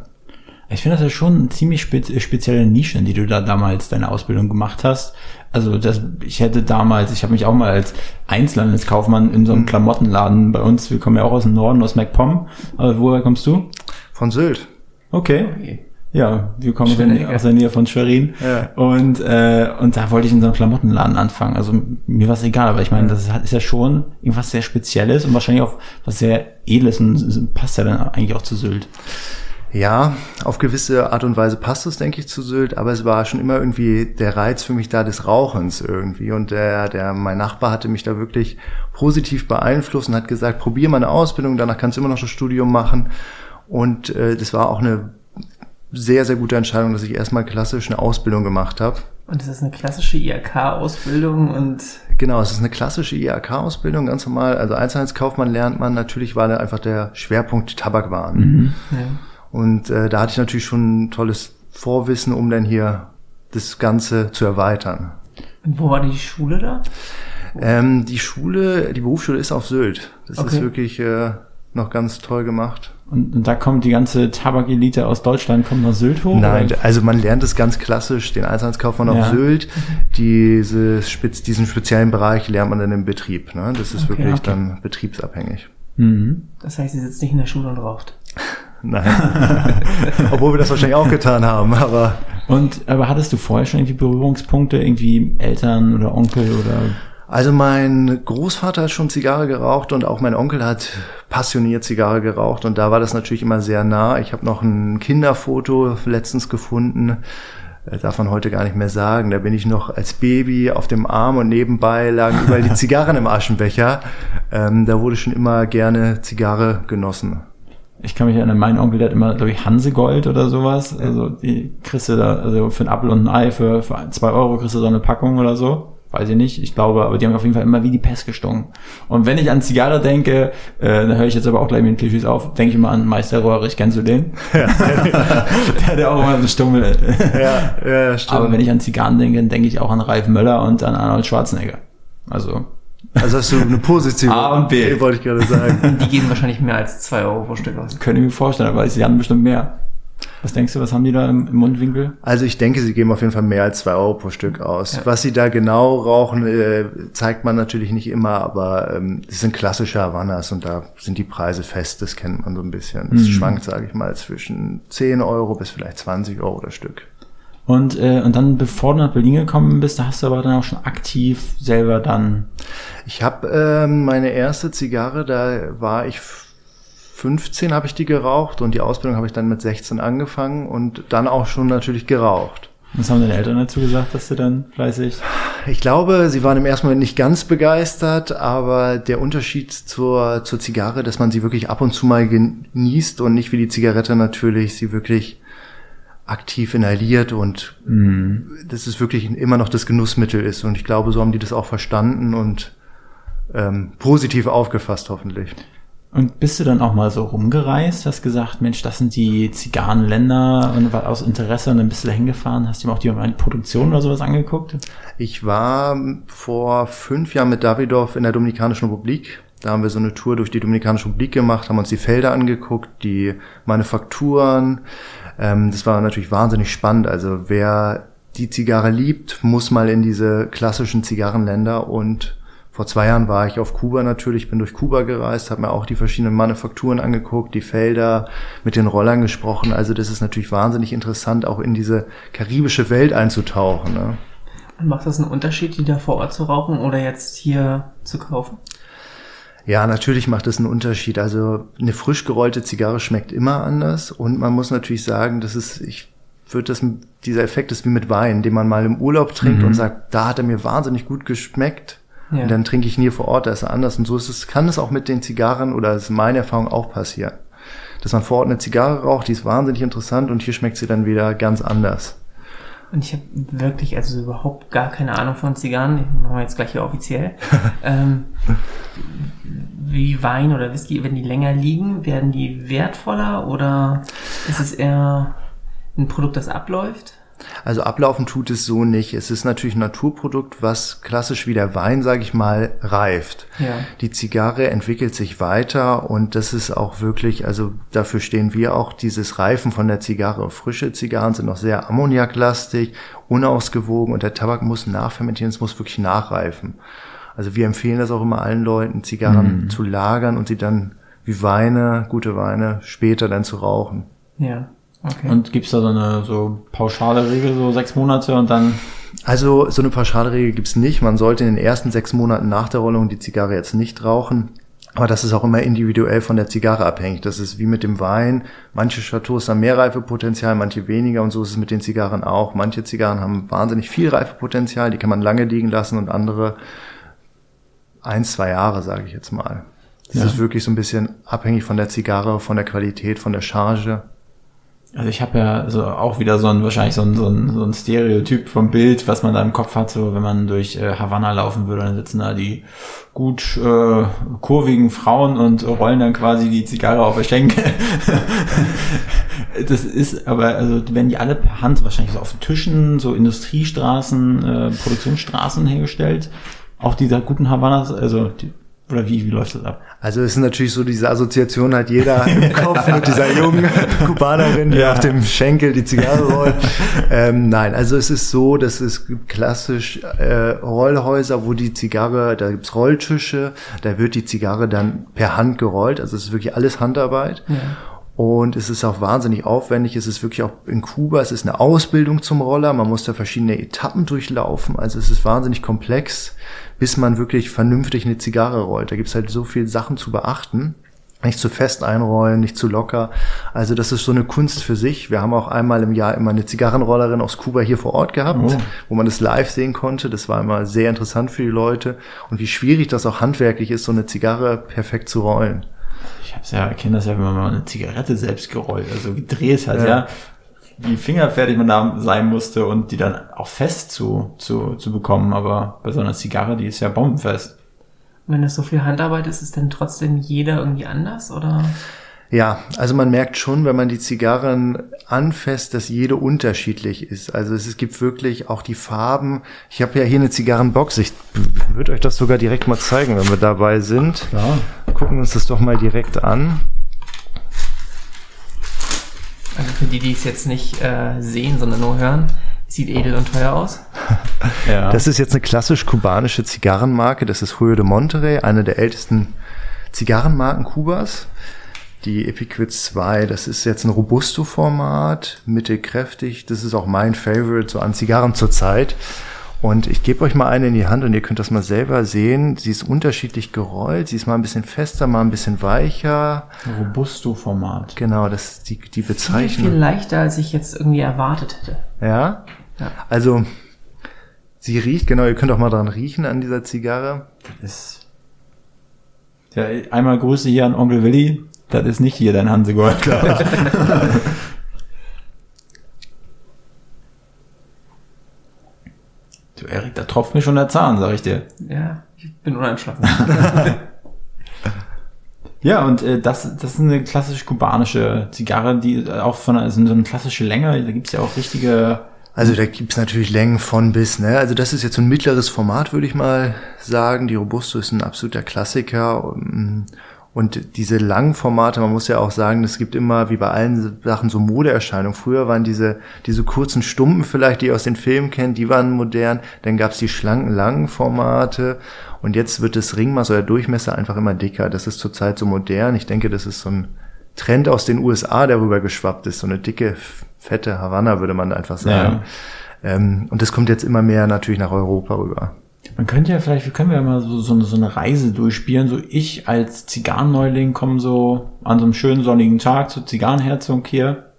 Ich finde das ja schon eine ziemlich spezielle Nische, in die du da damals deine Ausbildung gemacht hast. Also das, ich hätte damals, ich habe mich auch mal als Einzelhandelskaufmann in so einem mhm. Klamottenladen bei uns, wir kommen ja auch aus dem Norden, aus MacPom. Aber woher kommst du? Von Sylt. Okay. okay. Ja, wir kommen aus der Nähe von Schwerin. Ja. Und, äh, und da wollte ich in so einem Klamottenladen anfangen. Also mir war es egal, aber ich meine, das ist ja schon irgendwas sehr Spezielles und wahrscheinlich auch was sehr Edles und passt ja dann eigentlich auch zu Sylt. Ja, auf gewisse Art und Weise passt es, denke ich, zu Sylt, aber es war schon immer irgendwie der Reiz für mich da des Rauchens irgendwie. Und der, der, mein Nachbar hatte mich da wirklich positiv beeinflusst und hat gesagt, probier mal eine Ausbildung, danach kannst du immer noch das Studium machen. Und äh, das war auch eine sehr, sehr gute Entscheidung, dass ich erstmal klassisch eine Ausbildung gemacht habe. Und das ist eine klassische IHK-Ausbildung und Genau, es ist eine klassische IHK-Ausbildung, ganz normal. Also Einzelhandelskaufmann lernt man, natürlich war da einfach der Schwerpunkt Tabakwaren. Mhm. Ja. Und äh, da hatte ich natürlich schon ein tolles Vorwissen, um dann hier das Ganze zu erweitern. Und wo war die Schule da? Ähm, die Schule, die Berufsschule ist auf Sylt. Das okay. ist wirklich äh, noch ganz toll gemacht. Und, und da kommt die ganze Tabakelite aus Deutschland, kommt nach Sylt hoch? Nein, oder? also man lernt es ganz klassisch, den Einzelhandelskaufmann ja. auf Sylt. Dieses, diesen speziellen Bereich lernt man dann im Betrieb. Ne? Das ist okay, wirklich okay. dann betriebsabhängig. Mhm. Das heißt, sie sitzt nicht in der Schule und raucht. Nein. Obwohl wir das wahrscheinlich auch getan haben, aber. Und, aber hattest du vorher schon irgendwie Berührungspunkte, irgendwie Eltern oder Onkel oder? Also mein Großvater hat schon Zigarre geraucht und auch mein Onkel hat passioniert Zigarre geraucht und da war das natürlich immer sehr nah. Ich habe noch ein Kinderfoto letztens gefunden, äh, darf man heute gar nicht mehr sagen. Da bin ich noch als Baby auf dem Arm und nebenbei lagen überall die Zigarren im Aschenbecher. Ähm, da wurde schon immer gerne Zigarre genossen. Ich kann mich erinnern, mein Onkel der hat immer, glaube ich, Hansegold oder sowas. Also die kriegst du da, also für ein Apfel und ein Ei für, für zwei Euro kriegst du so eine Packung oder so. Weiß ich nicht, ich glaube, aber die haben auf jeden Fall immer wie die Pest gestunken. Und wenn ich an Zigarre denke, äh, dann höre ich jetzt aber auch gleich mit den Klischees auf, denke ich immer an Meister Röhrig, kennst du den? Ja. der hat ja auch immer so Stummel. ja, ja, stimmt. Aber wenn ich an Zigarren denke, dann denke ich auch an Ralf Möller und an Arnold Schwarzenegger. Also also hast du eine positive A und B. Wollte ich gerade sagen. Die geben wahrscheinlich mehr als zwei Euro pro Stück aus. Könnte ich mir vorstellen, aber sie haben bestimmt mehr. Was denkst du, was haben die da im, im, Mundwinkel? Also ich denke, sie geben auf jeden Fall mehr als zwei Euro pro Stück aus. Ja. Was sie da genau rauchen, äh, zeigt man natürlich nicht immer, aber ähm, es sind klassische Havannas und da sind die Preise fest, das kennt man so ein bisschen. Es mhm. schwankt, sage ich mal, zwischen 10 Euro bis vielleicht 20 Euro das Stück. Und, äh, und dann, bevor du nach Berlin gekommen bist, da hast du aber dann auch schon aktiv selber dann. Ich habe ähm, meine erste Zigarre, da war ich 15 habe ich die geraucht und die Ausbildung habe ich dann mit 16 angefangen und dann auch schon natürlich geraucht. Was haben deine Eltern dazu gesagt, dass du dann fleißig? Ich glaube, sie waren im ersten Moment nicht ganz begeistert, aber der Unterschied zur, zur Zigarre, dass man sie wirklich ab und zu mal genießt und nicht wie die Zigarette natürlich sie wirklich aktiv inhaliert und mhm. dass es wirklich immer noch das Genussmittel ist. Und ich glaube, so haben die das auch verstanden und ähm, positiv aufgefasst, hoffentlich. Und bist du dann auch mal so rumgereist, hast gesagt, Mensch, das sind die Zigarrenländer und war aus Interesse und dann bist du da hingefahren, hast dir auch die, die Produktion oder sowas angeguckt? Ich war vor fünf Jahren mit Davidoff in der Dominikanischen Republik. Da haben wir so eine Tour durch die Dominikanische Republik gemacht, haben uns die Felder angeguckt, die Manufakturen, ähm, das war natürlich wahnsinnig spannend. Also wer die Zigarre liebt, muss mal in diese klassischen Zigarrenländer und vor zwei Jahren war ich auf Kuba natürlich, bin durch Kuba gereist, habe mir auch die verschiedenen Manufakturen angeguckt, die Felder, mit den Rollern gesprochen. Also das ist natürlich wahnsinnig interessant, auch in diese karibische Welt einzutauchen. Ne? Macht das einen Unterschied, die da vor Ort zu rauchen oder jetzt hier zu kaufen? Ja, natürlich macht es einen Unterschied. Also eine frisch gerollte Zigarre schmeckt immer anders und man muss natürlich sagen, das ist, ich würde das, dieser Effekt ist wie mit Wein, den man mal im Urlaub trinkt mhm. und sagt, da hat er mir wahnsinnig gut geschmeckt. Ja. Und dann trinke ich ihn hier vor Ort, da ist er anders. Und so ist es, kann es auch mit den Zigarren oder ist meine Erfahrung auch passieren. Dass man vor Ort eine Zigarre raucht, die ist wahnsinnig interessant und hier schmeckt sie dann wieder ganz anders. Und ich habe wirklich also überhaupt gar keine Ahnung von Zigarren. Ich mache jetzt gleich hier offiziell. ähm, wie Wein oder Whisky, wenn die länger liegen, werden die wertvoller oder ist es eher ein Produkt, das abläuft? Also ablaufen tut es so nicht. Es ist natürlich ein Naturprodukt, was klassisch wie der Wein, sage ich mal, reift. Ja. Die Zigarre entwickelt sich weiter und das ist auch wirklich, also dafür stehen wir auch, dieses Reifen von der Zigarre. Frische Zigarren sind noch sehr ammoniaklastig, unausgewogen und der Tabak muss nachfermentieren, es muss wirklich nachreifen. Also wir empfehlen das auch immer allen Leuten, Zigarren mhm. zu lagern und sie dann wie Weine, gute Weine, später dann zu rauchen. Ja. Okay. Und gibt's da so eine so pauschale Regel, so sechs Monate und dann? Also so eine pauschale Regel gibt's nicht. Man sollte in den ersten sechs Monaten nach der Rollung die Zigarre jetzt nicht rauchen. Aber das ist auch immer individuell von der Zigarre abhängig. Das ist wie mit dem Wein. Manche Chateaus haben mehr Reifepotenzial, manche weniger und so ist es mit den Zigarren auch. Manche Zigarren haben wahnsinnig viel Reifepotenzial, die kann man lange liegen lassen und andere ein, zwei Jahre, sage ich jetzt mal. Das ja. ist wirklich so ein bisschen abhängig von der Zigarre, von der Qualität, von der Charge. Also ich habe ja so auch wieder so ein wahrscheinlich so ein, so ein, so ein Stereotyp vom Bild, was man da im Kopf hat, so wenn man durch äh, Havanna laufen würde, dann sitzen da die gut äh, kurvigen Frauen und rollen dann quasi die Zigarre auf der Schenkel. das ist aber, also wenn die alle per Hand wahrscheinlich so auf Tischen, so Industriestraßen, äh, Produktionsstraßen hergestellt, auch dieser guten Havannas, also die, oder wie, wie läuft das ab? Also es ist natürlich so, diese Assoziation hat jeder im Kopf mit dieser jungen Kubanerin, die ja. auf dem Schenkel die Zigarre rollt. ähm, nein, also es ist so, dass es gibt klassisch äh, Rollhäuser, wo die Zigarre, da gibt's Rolltische, da wird die Zigarre dann per Hand gerollt. Also es ist wirklich alles Handarbeit. Ja. Und es ist auch wahnsinnig aufwendig. Es ist wirklich auch in Kuba, es ist eine Ausbildung zum Roller. Man muss da verschiedene Etappen durchlaufen. Also es ist wahnsinnig komplex, bis man wirklich vernünftig eine Zigarre rollt. Da gibt's halt so viel Sachen zu beachten. Nicht zu fest einrollen, nicht zu locker. Also das ist so eine Kunst für sich. Wir haben auch einmal im Jahr immer eine Zigarrenrollerin aus Kuba hier vor Ort gehabt, oh. wo man das live sehen konnte. Das war immer sehr interessant für die Leute. Und wie schwierig das auch handwerklich ist, so eine Zigarre perfekt zu rollen ich hab's ja, kenne das ja, wenn man mal eine Zigarette selbst gerollt, also gedreht hat, ja. ja wie fingerfertig man da sein musste und die dann auch fest zu, zu, zu bekommen. Aber bei so einer Zigarre, die ist ja bombenfest. Wenn das so viel Handarbeit ist, ist denn trotzdem jeder irgendwie anders oder? Ja, also man merkt schon, wenn man die Zigarren anfasst, dass jede unterschiedlich ist. Also es, gibt wirklich auch die Farben. Ich habe ja hier eine Zigarrenbox. Ich würde euch das sogar direkt mal zeigen, wenn wir dabei sind. Klar. Gucken wir uns das doch mal direkt an. Also für die, die es jetzt nicht äh, sehen, sondern nur hören, sieht edel und teuer aus. ja. Das ist jetzt eine klassisch kubanische Zigarrenmarke. Das ist Julio de Monterrey, eine der ältesten Zigarrenmarken Kubas. Die Epiquid 2, das ist jetzt ein Robusto-Format, mittelkräftig. Das ist auch mein Favorite so an Zigarren zurzeit. Und ich gebe euch mal eine in die Hand und ihr könnt das mal selber sehen. Sie ist unterschiedlich gerollt. Sie ist mal ein bisschen fester, mal ein bisschen weicher. Robusto-Format. Genau, das ist die, die Bezeichnung. Viel, viel leichter, als ich jetzt irgendwie erwartet hätte. Ja? ja. Also, sie riecht, genau, ihr könnt auch mal dran riechen an dieser Zigarre. Das ist ja, einmal Grüße hier an Onkel Willi. Das ist nicht hier dein Hansegold, klar. Du, Erik, da tropft mir schon der Zahn, sag ich dir. Ja, ich bin unentschlossen. ja, und äh, das, das ist eine klassisch kubanische Zigarre, die auch von einer, so eine klassische Länge, da gibt's ja auch richtige also da gibt's natürlich Längen von bis, ne? Also das ist jetzt so ein mittleres Format, würde ich mal sagen. Die Robusto ist ein absoluter Klassiker. Und diese langen Formate, man muss ja auch sagen, es gibt immer, wie bei allen Sachen, so Modeerscheinungen. Früher waren diese, diese kurzen Stumpen vielleicht, die ihr aus den Filmen kennt, die waren modern. Dann gab's die schlanken, langen Formate. Und jetzt wird das Ringmaß oder Durchmesser einfach immer dicker. Das ist zurzeit so modern. Ich denke, das ist so ein Trend aus den USA, der rüber geschwappt ist. So eine dicke, fette Havanna, würde man einfach sagen. Ja. Ähm, und das kommt jetzt immer mehr natürlich nach Europa rüber. Man könnte ja vielleicht, wir können ja mal so, so, so eine Reise durchspielen. So ich als Zigarrenneuling komme so an so einem schönen sonnigen Tag zu Zigarrenherzog hier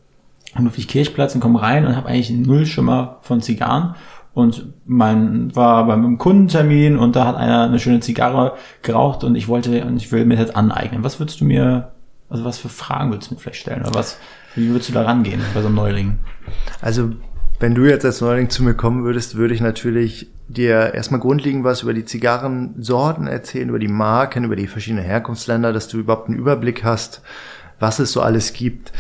am Ludwig-Kirchplatz und komme rein und habe eigentlich null Schimmer von Zigarren. Und mein war beim Kundentermin und da hat einer eine schöne Zigarre geraucht und ich wollte und ich will mir das aneignen. Was würdest du mir, also was für Fragen würdest du mir vielleicht stellen? Oder was, wie würdest du da rangehen bei so einem Neuling? Also wenn du jetzt als Neuling zu mir kommen würdest, würde ich natürlich dir erstmal grundlegend was über die Zigarrensorten erzählen, über die Marken, über die verschiedenen Herkunftsländer, dass du überhaupt einen Überblick hast, was es so alles gibt.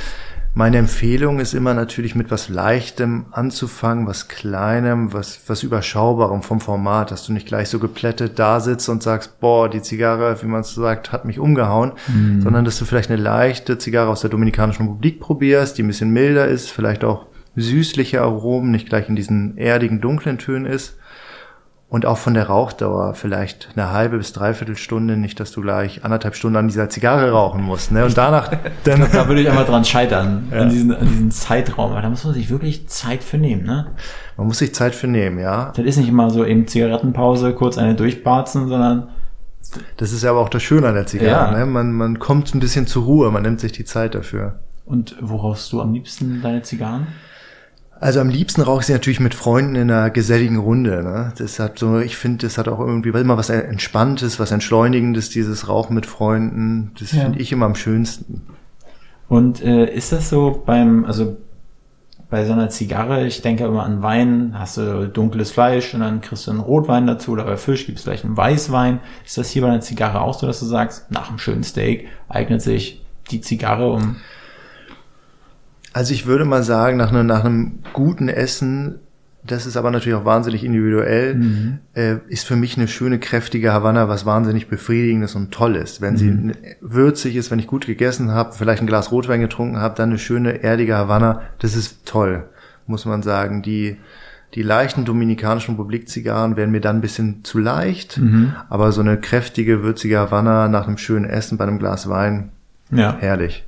Meine Empfehlung ist immer natürlich mit was Leichtem anzufangen, was Kleinem, was, was Überschaubarem vom Format, dass du nicht gleich so geplättet da sitzt und sagst, boah, die Zigarre, wie man es so sagt, hat mich umgehauen, mhm. sondern dass du vielleicht eine leichte Zigarre aus der Dominikanischen Republik probierst, die ein bisschen milder ist, vielleicht auch süßliche Aromen, nicht gleich in diesen erdigen, dunklen Tönen ist. Und auch von der Rauchdauer vielleicht eine halbe bis dreiviertel Stunde, nicht, dass du gleich anderthalb Stunden an dieser Zigarre rauchen musst. Ne? Und danach dann. da würde ich einmal dran scheitern, ja. an, diesen, an diesen Zeitraum. Aber da muss man sich wirklich Zeit für nehmen, ne? Man muss sich Zeit für nehmen, ja. Das ist nicht immer so eben Zigarettenpause, kurz eine durchbarzen, sondern. Das ist ja aber auch das Schöne an der Zigarre. Ja. Ne? Man, man kommt ein bisschen zur Ruhe, man nimmt sich die Zeit dafür. Und woraus du am liebsten deine Zigarren? Also am liebsten rauche ich sie natürlich mit Freunden in einer geselligen Runde. Ne? Das hat so, ich finde, das hat auch irgendwie immer was Entspanntes, was Entschleunigendes, dieses Rauchen mit Freunden. Das ja. finde ich immer am schönsten. Und äh, ist das so beim, also bei so einer Zigarre, ich denke immer an Wein, hast du dunkles Fleisch und dann kriegst du einen Rotwein dazu oder bei Fisch gibt es vielleicht einen Weißwein. Ist das hier bei einer Zigarre auch so, dass du sagst, nach einem schönen Steak eignet sich die Zigarre, um also ich würde mal sagen, nach einem, nach einem guten Essen, das ist aber natürlich auch wahnsinnig individuell, mhm. äh, ist für mich eine schöne, kräftige Havanna was wahnsinnig befriedigendes und tolles. Wenn mhm. sie würzig ist, wenn ich gut gegessen habe, vielleicht ein Glas Rotwein getrunken habe, dann eine schöne, erdige Havanna, das ist toll, muss man sagen. Die, die leichten dominikanischen Republik-Zigarren werden mir dann ein bisschen zu leicht, mhm. aber so eine kräftige, würzige Havanna nach einem schönen Essen bei einem Glas Wein, ja. herrlich.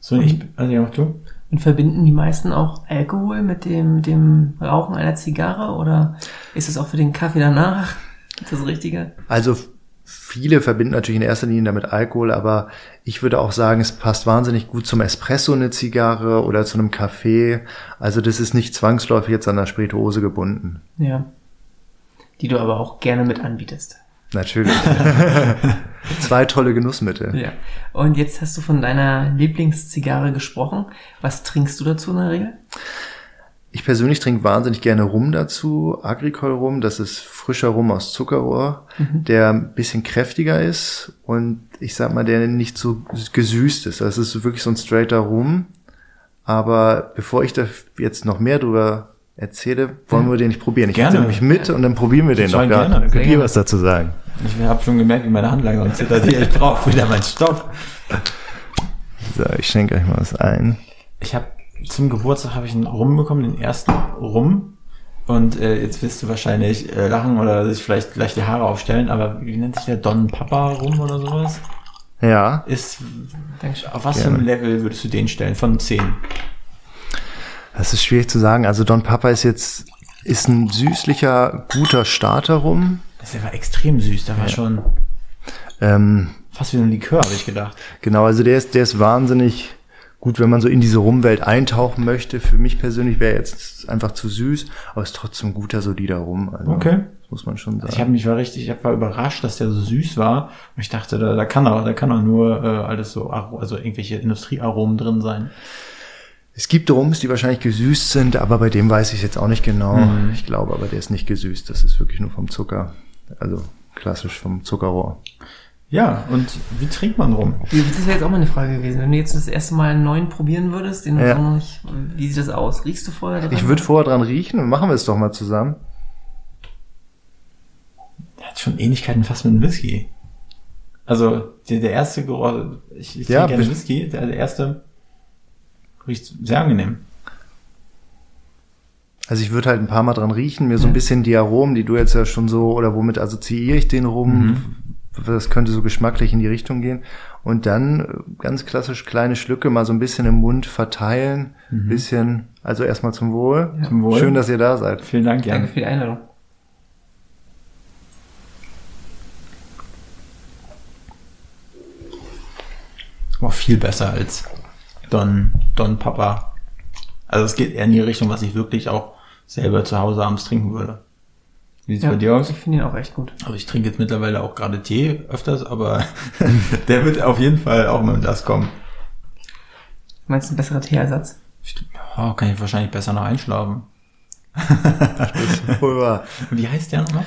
So, ich, also ja, mach du. Und verbinden die meisten auch Alkohol mit dem, dem Rauchen einer Zigarre oder ist es auch für den Kaffee danach das Richtige? Also viele verbinden natürlich in erster Linie damit Alkohol, aber ich würde auch sagen, es passt wahnsinnig gut zum Espresso eine Zigarre oder zu einem Kaffee. Also das ist nicht zwangsläufig jetzt an der Spirituose gebunden. Ja. Die du aber auch gerne mit anbietest. Natürlich. Zwei tolle Genussmittel. Ja. Und jetzt hast du von deiner Lieblingszigarre gesprochen. Was trinkst du dazu in der Regel? Ich persönlich trinke wahnsinnig gerne Rum dazu. Agricole Rum, das ist frischer Rum aus Zuckerrohr, mhm. der ein bisschen kräftiger ist und ich sag mal, der nicht so gesüßt ist. Das ist wirklich so ein straighter Rum. Aber bevor ich da jetzt noch mehr drüber erzähle, wollen wir den nicht probieren. Ich gerne. nehme mich mit und dann probieren wir den noch. Dann könnt ihr was dazu sagen. Ich habe schon gemerkt, wie meine Hand langsam zittert. Ich brauche wieder meinen Stock. So, ich schenke euch mal was ein. Ich habe zum Geburtstag habe ich einen Rum bekommen, den ersten Rum. Und äh, jetzt wirst du wahrscheinlich äh, lachen oder sich vielleicht gleich die Haare aufstellen, aber wie nennt sich der Don Papa Rum oder sowas? Ja. Ist, auf was für ein Level würdest du den stellen von 10? Das ist schwierig zu sagen. Also Don Papa ist jetzt, ist ein süßlicher, guter Starter rum. Das war extrem süß, der war ja. schon ähm, fast wie ein Likör, habe ich gedacht. Genau, also der ist, der ist wahnsinnig gut, wenn man so in diese Rumwelt eintauchen möchte. Für mich persönlich wäre jetzt einfach zu süß, aber ist trotzdem guter, solider Rum. Also, okay. muss man schon sagen. Ich habe mich war richtig, ich war überrascht, dass der so süß war. Und ich dachte, da, da kann auch, da kann auch nur äh, alles so, also irgendwelche Industriearomen drin sein. Es gibt Rums, die wahrscheinlich gesüßt sind, aber bei dem weiß ich jetzt auch nicht genau. Mhm. Ich glaube aber, der ist nicht gesüßt. Das ist wirklich nur vom Zucker. Also klassisch vom Zuckerrohr. Ja, und wie trinkt man rum? Das wäre jetzt auch mal eine Frage gewesen. Wenn du jetzt das erste Mal einen neuen probieren würdest, den ja. noch nicht, wie sieht das aus? Riechst du vorher dran? Ich würde vorher dran riechen und machen wir es doch mal zusammen. Der hat schon Ähnlichkeiten fast mit einem Whisky. Also, der, der erste Geruch, ich, ich ja, trinke gerne Whisky, der, der erste riecht sehr angenehm. Also ich würde halt ein paar Mal dran riechen, mir so ein bisschen die Aromen, die du jetzt ja schon so, oder womit assoziiere ich den rum, mhm das könnte so geschmacklich in die Richtung gehen. Und dann äh, ganz klassisch kleine Schlücke mal so ein bisschen im Mund verteilen. Mhm. Bisschen, also erstmal zum Wohl. Ja. Zum Wohl. Schön, dass ihr da seid. Vielen Dank, Jan. Danke für die Einladung. War viel besser als Don, Don Papa. Also es geht eher in die Richtung, was ich wirklich auch selber zu Hause abends trinken würde. Wie sieht's ja, bei dir aus? Ich finde ihn auch echt gut. Also ich trinke jetzt mittlerweile auch gerade Tee öfters, aber der wird auf jeden Fall auch mal das kommen. Meinst du ein besserer Teeersatz? Oh, kann ich wahrscheinlich besser noch einschlafen. Wie heißt der nochmal?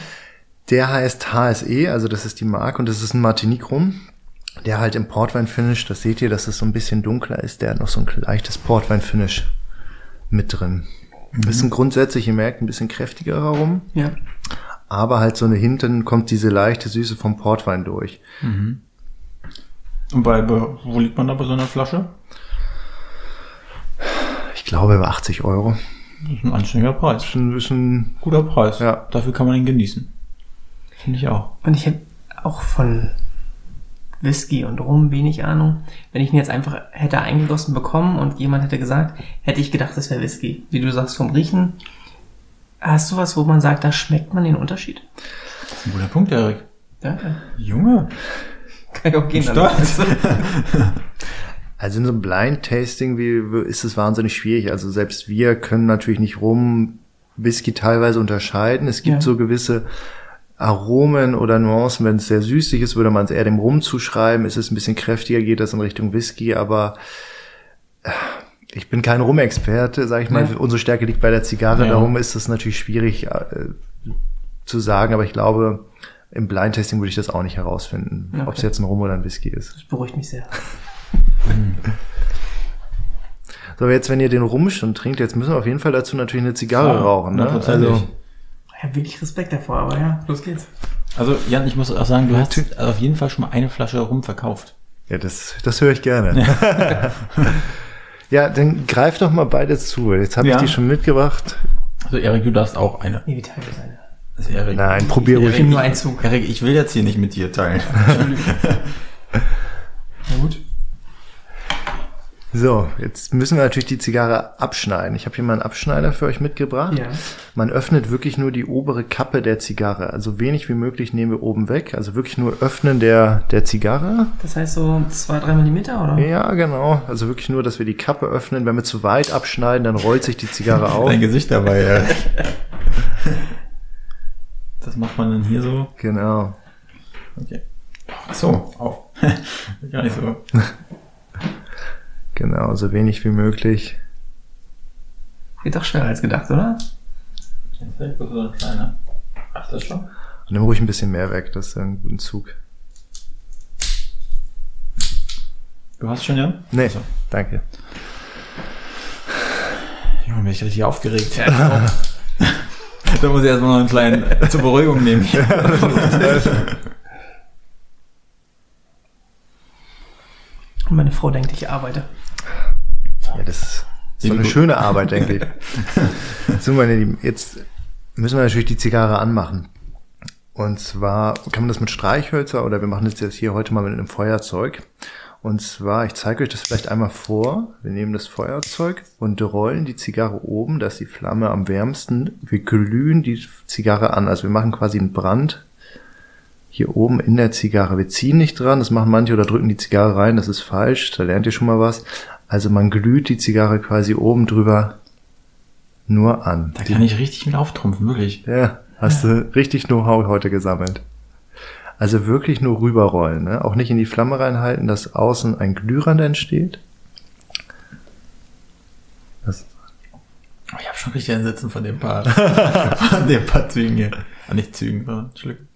Der heißt HSE, also das ist die Marke und das ist ein Martinique rum. Der halt im Portwein-Finish, das seht ihr, dass es so ein bisschen dunkler ist, der hat noch so ein leichtes Portwein-Finish mit drin. Mhm. Ist ein grundsätzlich, ihr merkt, ein bisschen kräftigerer rum. Ja. Aber halt so eine hinten kommt diese leichte Süße vom Portwein durch. Mhm. Und bei, wo liegt man da bei so einer Flasche? Ich glaube bei 80 Euro. Das ist ein anständiger Preis. Das ist ein, ist ein guter Preis. Ja. Dafür kann man ihn genießen. Finde ich auch. Und ich habe auch von Whisky und Rum wenig Ahnung. Wenn ich ihn jetzt einfach hätte eingegossen bekommen und jemand hätte gesagt, hätte ich gedacht, das wäre Whisky. Wie du sagst, vom Riechen. Hast du was, wo man sagt, da schmeckt man den Unterschied? Das ist ein guter Punkt, Erik. Danke. Junge. Kann ich auch gehen. Stolz. Also in so einem Blind-Tasting wie, ist es wahnsinnig schwierig. Also selbst wir können natürlich nicht rum Whisky teilweise unterscheiden. Es gibt ja. so gewisse Aromen oder Nuancen, wenn es sehr süßlich ist, würde man es eher dem Rum zuschreiben. Ist es ein bisschen kräftiger, geht das in Richtung Whisky, aber äh, ich bin kein Rum-Experte, sage ich mal. Ja. Unsere Stärke liegt bei der Zigarre, ja. darum ist es natürlich schwierig äh, zu sagen, aber ich glaube, im Blind-Tasting würde ich das auch nicht herausfinden, okay. ob es jetzt ein Rum oder ein Whisky ist. Das beruhigt mich sehr. so, jetzt, wenn ihr den Rum schon trinkt, jetzt müssen wir auf jeden Fall dazu natürlich eine Zigarre ja, rauchen. Ne? Also, habe wirklich Respekt davor, aber ja, los geht's. Also Jan, ich muss auch sagen, du hast auf jeden Fall schon mal eine Flasche rum verkauft. Ja, das, das höre ich gerne. Ja. dann greif doch mal beides zu. Jetzt habe ja. ich die schon mitgebracht. Also Erik, du darfst auch eine. Nee, wie teilen wir eine? Also Erik, Nein, probier ruhig. nur einen Zug. Erik, ich will jetzt hier nicht mit dir teilen. Na gut. So, jetzt müssen wir natürlich die Zigarre abschneiden. Ich habe hier mal einen Abschneider für euch mitgebracht. Ja. Man öffnet wirklich nur die obere Kappe der Zigarre. Also wenig wie möglich nehmen wir oben weg. Also wirklich nur öffnen der, der Zigarre. Das heißt so zwei, drei Millimeter, oder? Ja, genau. Also wirklich nur, dass wir die Kappe öffnen. Wenn wir zu weit abschneiden, dann rollt sich die Zigarre auf. Dein Gesicht dabei, ja. Das macht man dann hier so. Genau. Okay. Ach so, auch. Gar nicht so. Genau, so wenig wie möglich. Geht doch schneller als gedacht, oder? Vielleicht so ein kleiner. Ach, das schon? Und nimm ruhig ein bisschen mehr weg, das ist ein guter Zug. Du hast schon, ja? Nee, So. danke. Junge, bin ich richtig aufgeregt. da muss ich erstmal noch einen kleinen zur Beruhigung nehmen. Und meine Frau denkt, ich arbeite. Ja, das ist so eine schöne Arbeit, denke ich. So, meine Lieben, jetzt müssen wir natürlich die Zigarre anmachen. Und zwar kann man das mit Streichhölzer oder wir machen das jetzt hier heute mal mit einem Feuerzeug. Und zwar, ich zeige euch das vielleicht einmal vor. Wir nehmen das Feuerzeug und rollen die Zigarre oben, da ist die Flamme am wärmsten. Wir glühen die Zigarre an. Also wir machen quasi einen Brand hier oben in der Zigarre. Wir ziehen nicht dran, das machen manche oder drücken die Zigarre rein, das ist falsch, da lernt ihr schon mal was. Also man glüht die Zigarre quasi oben drüber nur an. Da kann ich richtig mit auftrumpfen, wirklich. Ja, hast du richtig Know-how heute gesammelt. Also wirklich nur rüberrollen, ne? auch nicht in die Flamme reinhalten, dass außen ein Glührand entsteht. Das, Oh, ich habe schon richtig ein Sitzen von dem paar, von dem paar Zügen hier. Ah, nicht Zügen, sondern Schlücken.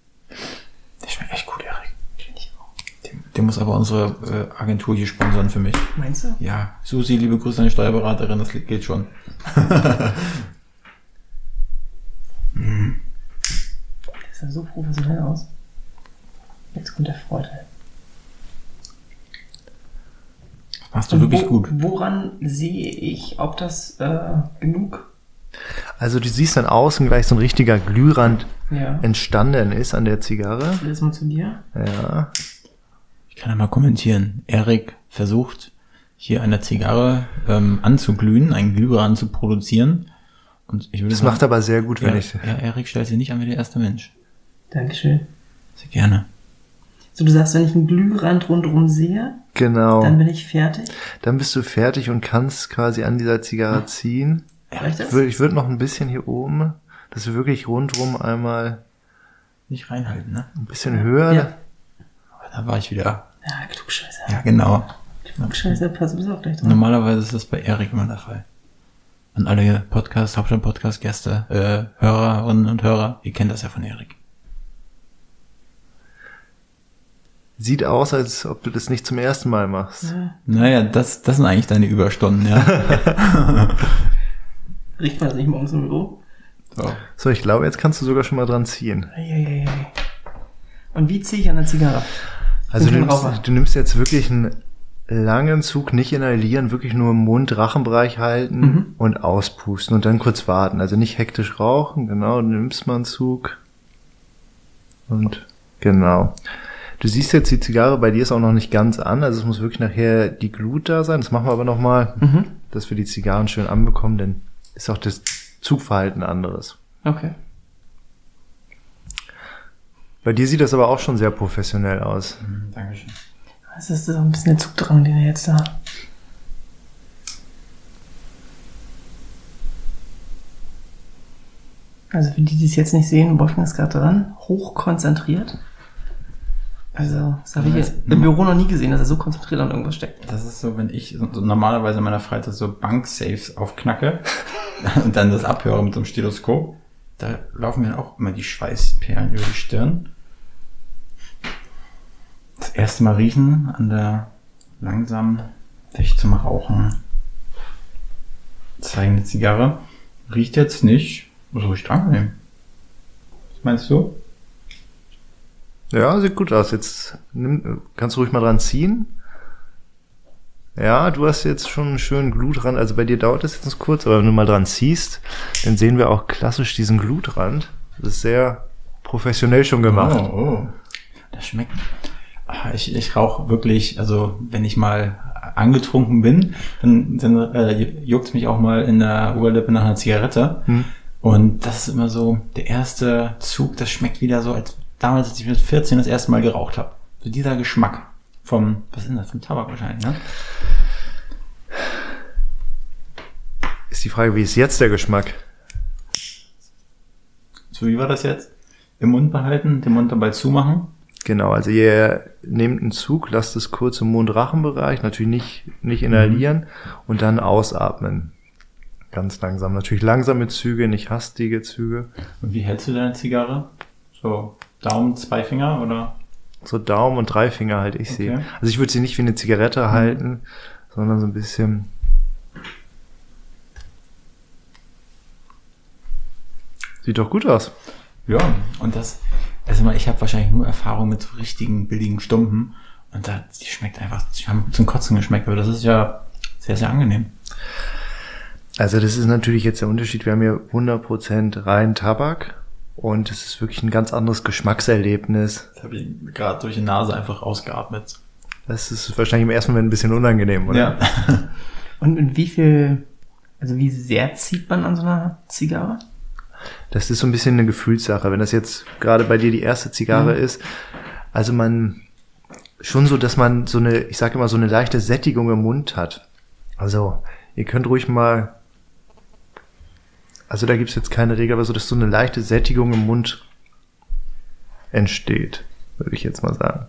Der schmeckt echt den muss aber unsere äh, Agentur hier sponsern für mich. Meinst du? Ja, Susi, liebe Grüße an die Steuerberaterin, das geht schon. Das sah so professionell aus. Jetzt kommt der Vorteil. Das machst du Und wirklich wo, gut. Woran sehe ich, ob das äh, genug? also du siehst dann außen gleich so ein richtiger Glührand Ja. entstanden ist an der Zigarre. Ich will das mal zu dir. Ja, kann ja mal kommentieren. Erik versucht, hier eine Zigarre ähm, anzuglühen, einen Glühwein zu produzieren. Und ich würde das sagen, macht aber sehr gut, wenn ja, ich. ja, Erik stellt sich nicht an wie der erste Mensch. Dankeschön. Sehr gerne. So, du sagst, wenn ich einen Glührand rundherum sehe, Genau. dann bin ich fertig. Dann bist du fertig und kannst quasi an dieser Zigarre ziehen. Reicht das? Ich würde noch ein bisschen hier oben, dass wir wirklich rundrum einmal Nicht reinhalten, ne? ein bisschen höher. Ja. Aber da war ich wieder. Ja, Klugscheißer. Ja, genau. Klugscheißer, pass sowieso auch gleich drauf. Normalerweise ist das bei Erik immer der Fall. An alle Podcast, Hauptstadt-Podcast-Gäste, äh, Hörerinnen und Hörer, ihr kennt das ja von Erik. Sieht aus, als ob du das nicht zum ersten Mal machst. Ja. Naja, das, das sind eigentlich deine Überstunden, ja. Riecht man das nicht morgens im Büro? so. So, ich glaube, jetzt kannst du sogar schon mal dran ziehen. Eieiei. Und wie ziehe ich an der Zigarre? Also du nimmst, du nimmst jetzt wirklich einen langen Zug, nicht inhalieren, wirklich nur im Mund-Rachenbereich halten Mhm. und auspusten und dann kurz warten. Also nicht hektisch rauchen, genau, du nimmst mal einen Zug und genau. Du siehst jetzt, die Zigarre bei dir ist auch noch nicht ganz an, also es muss wirklich nachher die Glut da sein. Das machen wir aber nochmal, Mhm. dass wir die Zigarren schön anbekommen, denn ist auch das Zugverhalten anderes. Okay. Bei dir sieht das aber auch schon sehr professionell aus. Dankeschön. Das ist so ein bisschen der Zugdrang, den er jetzt da. Also für die, die es jetzt nicht sehen, Wolfgang ist gerade dran, hochkonzentriert. Also, das habe ich jetzt im Büro noch nie gesehen, dass er so konzentriert an irgendwas steckt. Das ist so, wenn ich so so normalerweise in meiner Freizeit so Banksafes aufknacke und dann das abhöre mit so einem Stethoskop, da laufen mir auch immer die Schweißperlen über die Stirn. Das erste Mal riechen an der langsam sich zum Rauchen zeigende Zigarre. Riecht jetzt nicht so richtig angenehm. Was meinst du? Ja, sieht gut aus. Jetzt nimm, kannst du ruhig mal dran ziehen. Ja, du hast jetzt schon einen schönen Glutrand. Also bei dir dauert das jetzt kurz, aber wenn du mal dran ziehst, dann sehen wir auch klassisch diesen Glutrand. Das ist sehr professionell schon gemacht. Oh, oh. Das schmeckt. Ah, Ich, ich rauche wirklich, also wenn ich mal angetrunken bin, dann, dann äh, juckt mich auch mal in der Oberlippe nach einer Zigarette. Hm. Und das ist immer so der erste Zug, das schmeckt wieder so, als damals, als ich mit 14 das erste Mal geraucht habe. So dieser Geschmack vom, was ist denn das, vom Tabak wahrscheinlich, ne? Ist die Frage, wie ist jetzt der Geschmack? So wie war das jetzt? Im Mund behalten, den Mund dabei zumachen. Genau, also ihr nehmt einen Zug, lasst es kurz im Mund-Rachen-Bereich, natürlich nicht, nicht inhalieren und dann ausatmen. Ganz langsam. Natürlich langsame Züge, nicht hastige Züge. Und wie hältst du deine Zigarre? So Daumen, zwei Finger oder? So Daumen und drei Finger halte ich sie. Okay. Also ich würde sie nicht wie eine Zigarette halten, sondern so ein bisschen. Sieht doch gut aus. Ja, und das, also mal, ich habe wahrscheinlich nur Erfahrung mit so richtigen billigen Stumpen und da, die schmeckt einfach, die haben zum Kotzen geschmeckt, aber das ist ja sehr, sehr angenehm. Also das ist natürlich jetzt der Unterschied. Wir haben hier 100% rein Tabak und es ist wirklich ein ganz anderes Geschmackserlebnis. Das habe ich gerade durch die Nase einfach ausgeatmet. Das ist wahrscheinlich im ersten Moment ein bisschen unangenehm, oder? Ja. Und, und wie viel, also wie sehr zieht man an so einer Zigarre? Das ist so ein bisschen eine Gefühlssache. Wenn das jetzt gerade bei dir die erste Zigarre ist, also man schon so, dass man so eine, ich sage immer, so eine leichte Sättigung im Mund hat. Also ihr könnt ruhig mal, also da gibt's jetzt keine Regel, aber so, dass so eine leichte Sättigung im Mund entsteht, würde ich jetzt mal sagen.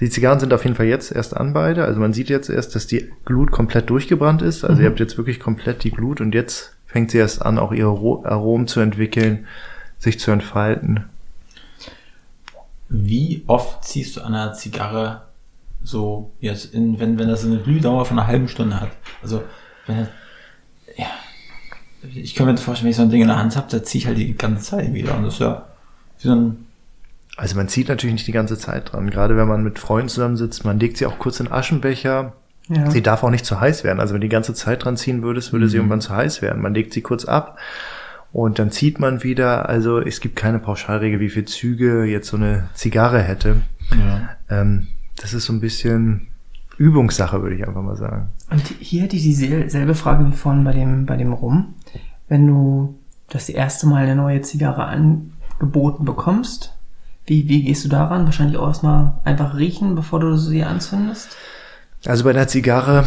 Die Zigarren sind auf jeden Fall jetzt erst an beide. Also man sieht jetzt erst, dass die Glut komplett durchgebrannt ist. Also ihr habt jetzt wirklich komplett die Glut und jetzt fängt sie erst an, auch ihre Ro- Aromen zu entwickeln, sich zu entfalten. Wie oft ziehst du an einer Zigarre so jetzt in, wenn, wenn das eine Blühdauer von einer halben Stunde hat? Also, wenn ja, ich kann mir vorstellen, wenn ich so ein Ding in der Hand habe, da ziehe ich halt die ganze Zeit wieder. Und das ist ja wie so ein, Also man zieht natürlich nicht die ganze Zeit dran. Gerade wenn man mit Freunden zusammensitzt, man legt sie auch kurz in Aschenbecher. Ja. Sie darf auch nicht zu heiß werden. Also wenn du die ganze Zeit dran ziehen würdest, würde sie irgendwann zu heiß werden. Man legt sie kurz ab und dann zieht man wieder. Also es gibt keine Pauschalregel, wie viel Züge jetzt so eine Zigarre hätte. ja. Ähm, das ist so ein bisschen Übungssache, würde ich einfach mal sagen. Und hier hätte ich dieselbe Frage wie vorhin bei dem, bei dem Rum. Wenn du das erste Mal eine neue Zigarre angeboten bekommst, wie, wie gehst du daran? Wahrscheinlich auch erstmal einfach riechen, bevor du sie anzündest? Also bei der Zigarre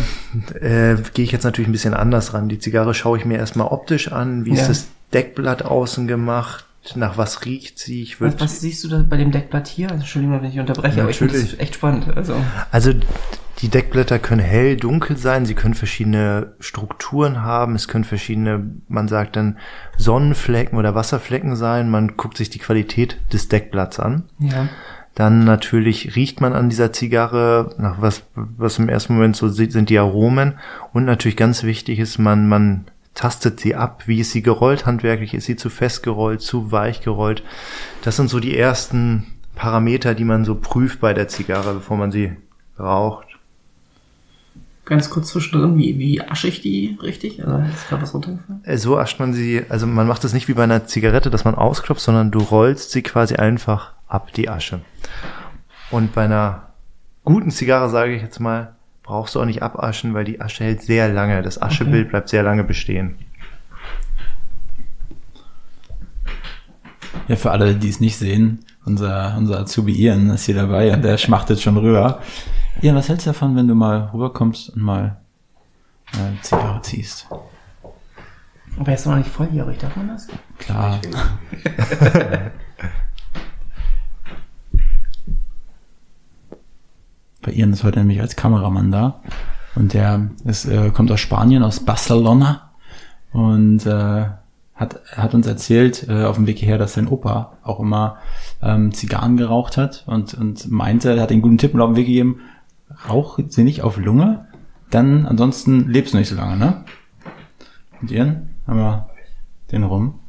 äh, gehe ich jetzt natürlich ein bisschen anders ran. Die Zigarre schaue ich mir erstmal optisch an. Wie Ja. ist das Deckblatt außen gemacht? Nach was riecht sie? Ich Was, würde was siehst du da bei dem Deckblatt hier? Also, Entschuldigung, wenn ich unterbreche, aber ich finde das Natürlich. echt spannend. Also, Also die Deckblätter können hell, dunkel sein, sie können verschiedene Strukturen haben, es können verschiedene, man sagt dann Sonnenflecken oder Wasserflecken sein, man guckt sich die Qualität des Deckblatts an. ja. Dann natürlich riecht man an dieser Zigarre, nach was, was im ersten Moment so sieht, sind die Aromen. Und natürlich ganz wichtig ist, man, man tastet sie ab. Wie ist sie gerollt handwerklich? Ist sie zu fest gerollt, zu weich gerollt? Das sind so die ersten Parameter, die man so prüft bei der Zigarre, bevor man sie raucht. Ganz kurz zwischendrin, wie, wie asche ich die richtig? Also, ist gerade was runtergefallen? Äh, So ascht man sie, also man macht es nicht wie bei einer Zigarette, dass man ausklopft, sondern du rollst sie quasi einfach ab, die Asche. Und bei einer guten Zigarre, sage ich jetzt mal, brauchst du auch nicht abaschen, weil die Asche hält sehr lange. Das Aschebild bleibt sehr lange bestehen. Ja, für alle, die es nicht sehen, unser, unser Azubi Ian ist hier dabei und der schmachtet schon rüber. Ian, was hältst du davon, wenn du mal rüberkommst und mal eine Zigarre ziehst? Aber er ist noch nicht volljährig, darf man das? Klar. Bei Ian ist heute nämlich als Kameramann da. Und der ist, äh, kommt aus Spanien, aus Barcelona. Und äh, hat, hat uns erzählt äh, auf dem Weg hierher, dass sein Opa auch immer ähm, Zigarren geraucht hat und, und meinte, er hat den guten Tipp mit auf den Weg gegeben, rauch sie nicht auf Lunge, dann ansonsten lebst du nicht so lange, ne? Und Ian, haben wir den rum.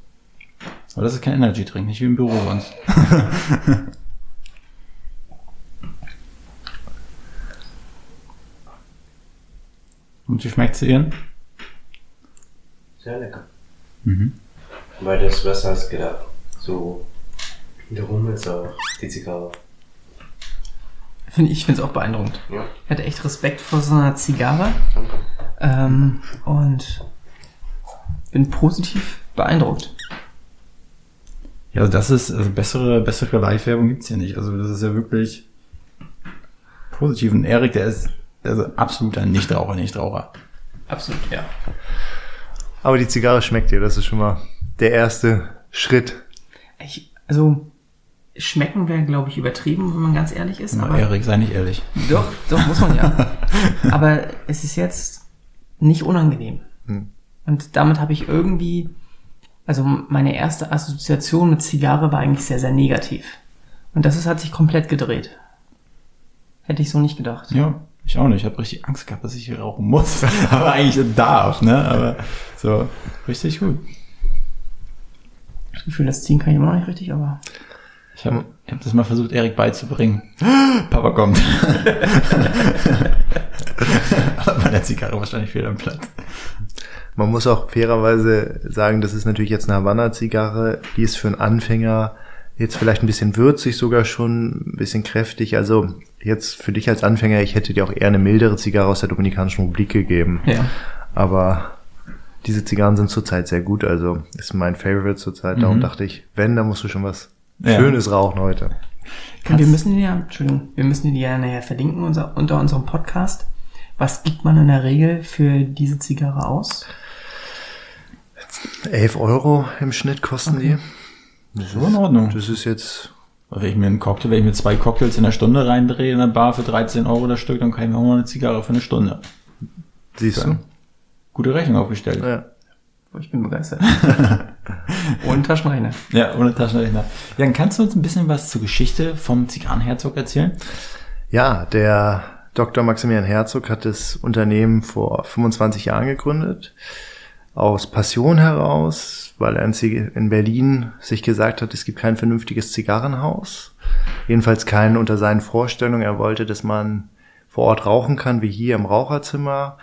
Aber das ist kein Energy-Drink, nicht wie im Büro sonst. Und wie schmeckt sie Ian? Sehr lecker. Mhm. Weil das besser als gedacht. So, der Rum ist auch die Zigarre. Find, ich finde es auch beeindruckend. Ja. Ich hatte echt Respekt vor so einer Zigarre Danke. ähm, und bin positiv beeindruckt. Ja, also das ist, also bessere, bessere Live-Werbung gibt's hier nicht. Also das ist ja wirklich positiv. Und Erik, der ist also absoluter Nichtraucher, Nichtraucher. Absolut, ja. Aber die Zigarre schmeckt dir, das ist schon mal der erste Schritt. Ich, also, schmecken wäre, glaube ich, übertrieben, wenn man ganz ehrlich ist. Na, aber Erik, sei nicht ehrlich. doch, doch, muss man ja. aber es ist jetzt nicht unangenehm. Hm. Und damit habe ich irgendwie, also meine erste Assoziation mit Zigarre war eigentlich sehr, sehr negativ. Und das ist, hat sich komplett gedreht. Hätte ich so nicht gedacht. Ja, ich auch nicht. Ich habe richtig Angst gehabt, dass ich hier rauchen muss. aber eigentlich darf, ne? Aber so, richtig gut. Das Gefühl, das ziehen kann ich immer noch nicht richtig, aber. Ich habe ich hab das mal versucht, Erik beizubringen. Papa kommt. aber bei der Zigarre wahrscheinlich fehl am Platz. Man muss auch fairerweise sagen, das ist natürlich jetzt eine Havanna-Zigarre, die ist für einen Anfänger jetzt vielleicht ein bisschen würzig sogar schon, ein bisschen kräftig. Also jetzt für dich als Anfänger, ich hätte dir auch eher eine mildere Zigarre aus der Dominikanischen Republik gegeben. Ja. Aber diese Zigarren sind zurzeit sehr gut, also ist mein Favorite zurzeit. Darum Mhm. dachte ich, wenn, dann musst du schon was Ja. Schönes rauchen heute. Und wir müssen die ja, Entschuldigung, wir müssen die ja nachher verlinken unser, unter unserem Podcast. Was gibt man in der Regel für diese Zigarre aus? 11 Euro im Schnitt kosten die. Das So in Ordnung. Das ist jetzt, Wenn ich mir einen Cocktail, wenn ich mir zwei Cocktails in der Stunde reindrehe in der Bar für 13 Euro das Stück, dann kann ich mir auch mal eine Zigarre für eine Stunde. siehst du? Gute Rechnung aufgestellt. Ja. Ich bin begeistert. Und Taschenrechner. Ja, ohne Taschenrechner. Jan, kannst du uns ein bisschen was zur Geschichte vom Zigarrenherzog erzählen? Ja, der Dr. Maximilian Herzog hat das Unternehmen vor 25 Jahren gegründet. Aus Passion heraus, weil er in Berlin sich gesagt hat, es gibt kein vernünftiges Zigarrenhaus. Jedenfalls keinen unter seinen Vorstellungen. Er wollte, dass man vor Ort rauchen kann, wie hier im Raucherzimmer,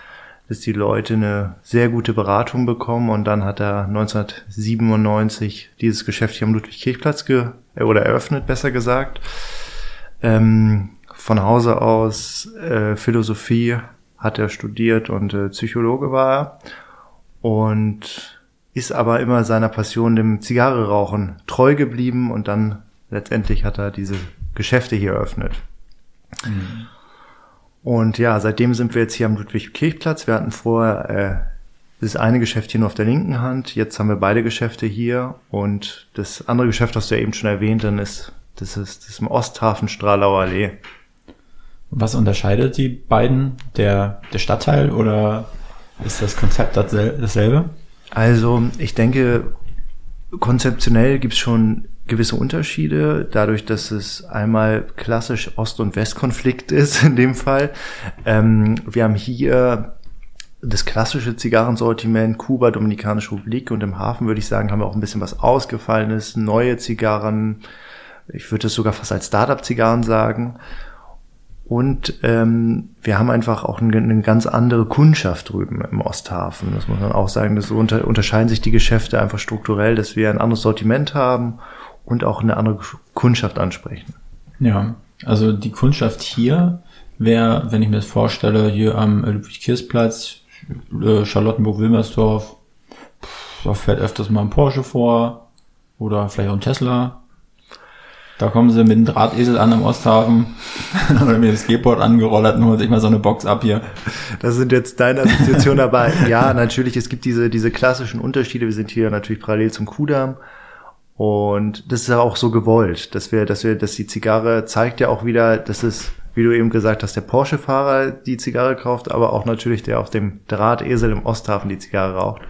dass die Leute eine sehr gute Beratung bekommen. Und dann hat er 1997 dieses Geschäft hier am Ludwig-Kirchplatz ge äh, oder eröffnet, besser gesagt. Ähm, von Hause aus äh, Philosophie hat er studiert und äh, Psychologe war er und ist aber immer seiner Passion dem Zigarre rauchen treu geblieben und dann letztendlich hat er diese Geschäfte hier eröffnet. Und ja, seitdem sind wir jetzt hier am Ludwig-Kirchplatz. Wir hatten vorher äh, das eine Geschäft hier nur auf der linken Hand. Jetzt haben wir beide Geschäfte hier. Und das andere Geschäft hast du ja eben schon erwähnt, dann ist das ist das ist im Osthafen Strahlau Allee. Was unterscheidet die beiden? Der, der Stadtteil oder ist das Konzept dassel- dasselbe? Also ich denke, konzeptionell gibt's schon gewisse Unterschiede, dadurch, dass es einmal klassisch Ost- und Westkonflikt ist in dem Fall. Ähm, wir haben hier das klassische Zigarrensortiment Kuba, Dominikanische Republik und im Hafen würde ich sagen, haben wir auch ein bisschen was Ausgefallenes, neue Zigarren. Ich würde es sogar fast als Startup-Zigarren sagen. Und ähm, wir haben einfach auch eine, eine ganz andere Kundschaft drüben im Osthafen. Das muss man auch sagen. Das unter, unterscheiden sich die Geschäfte einfach strukturell, dass wir ein anderes Sortiment haben und auch eine andere Kundschaft ansprechen. Ja, also die Kundschaft hier wäre, wenn ich mir das vorstelle, hier am Ludwig-Kirchplatz, äh, Charlottenburg-Wilmersdorf, da fährt öfters mal ein Porsche vor oder vielleicht auch ein Tesla. Da kommen sie mit dem Drahtesel an am Osthafen oder mit dem Skateboard angerollert und holen sich mal so eine Box ab hier. Das sind jetzt deine Assoziationen, aber ja, natürlich, es gibt diese, diese klassischen Unterschiede. Wir sind hier natürlich parallel zum Kudamm. Und das ist ja auch so gewollt, dass wir, dass wir, dass die Zigarre zeigt ja auch wieder, dass es, wie du eben gesagt hast, der Porsche-Fahrer die Zigarre kauft, aber auch natürlich der auf dem Drahtesel im Osthafen die Zigarre raucht.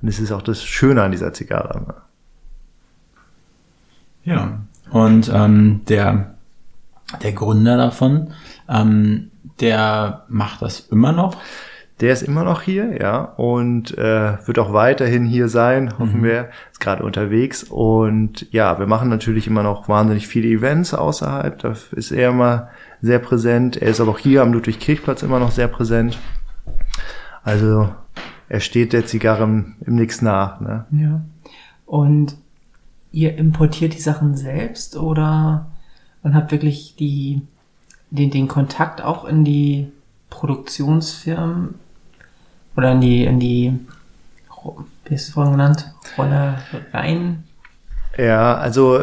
Und das ist auch das Schöne an dieser Zigarre. Ja. Und ähm, der, der Gründer davon, ähm, der macht das immer noch. Der ist immer noch hier, ja, und äh, wird auch weiterhin hier sein, hoffen wir. Ist gerade unterwegs. Und ja, wir machen natürlich immer noch wahnsinnig viele Events außerhalb. Da ist er immer sehr präsent. Er ist aber auch hier am Ludwig-Kirchplatz immer noch sehr präsent. Also er steht der Zigarre im, im nichts nach. Ne? Ja. Und ihr importiert die Sachen selbst oder und habt wirklich die, den, den Kontakt auch in die Produktionsfirmen oder in die, in die, wie ist es vorhin genannt? Rollereien? Ja, also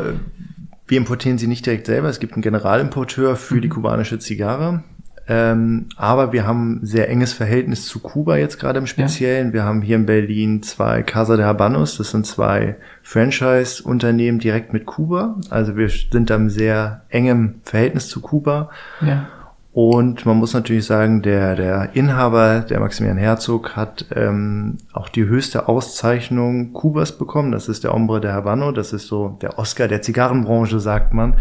wir importieren sie nicht direkt selber. Es gibt einen Generalimporteur für die kubanische Zigarre. Ähm, aber wir haben ein sehr enges Verhältnis zu Kuba jetzt gerade im Speziellen. Ja. Wir haben hier in Berlin zwei Casa de Habanos, das sind zwei Franchise-Unternehmen direkt mit Kuba. Also wir sind da im sehr engem Verhältnis zu Kuba. Ja. Und man muss natürlich sagen, der, der Inhaber, der Maximilian Herzog, hat ähm, auch die höchste Auszeichnung Kubas bekommen. Das ist der Ombre de Habano. Das ist so der Oscar der Zigarrenbranche, sagt man.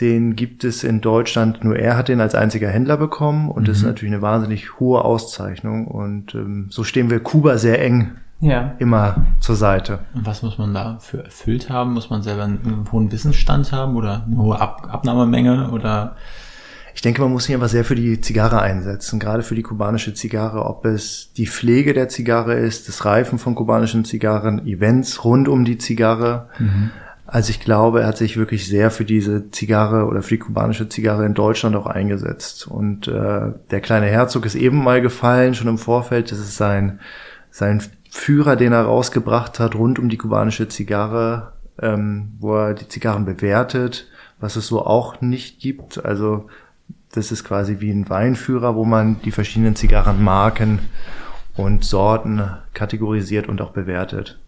Den gibt es in Deutschland, nur er hat den als einziger Händler bekommen und mhm. das ist mhm. natürlich eine wahnsinnig hohe Auszeichnung. Und ähm, so stehen wir Kuba sehr eng ja. immer zur Seite. Und was muss man da für erfüllt haben? Muss man selber einen hohen Wissensstand haben oder eine hohe Ab Abnahmemenge oder ich denke, man muss sich einfach sehr für die Zigarre einsetzen, gerade für die kubanische Zigarre, ob es die Pflege der Zigarre ist, das Reifen von kubanischen Zigarren, Events rund um die Zigarre. Mhm. Also ich glaube, er hat sich wirklich sehr für diese Zigarre oder für die kubanische Zigarre in Deutschland auch eingesetzt. Und äh, der kleine Herzog ist eben mal gefallen, schon im Vorfeld. Das ist sein, sein Führer, den er rausgebracht hat, rund um die kubanische Zigarre, ähm, wo er die Zigarren bewertet, was es so auch nicht gibt. Also das ist quasi wie ein Weinführer, wo man die verschiedenen Zigarrenmarken und Sorten kategorisiert und auch bewertet.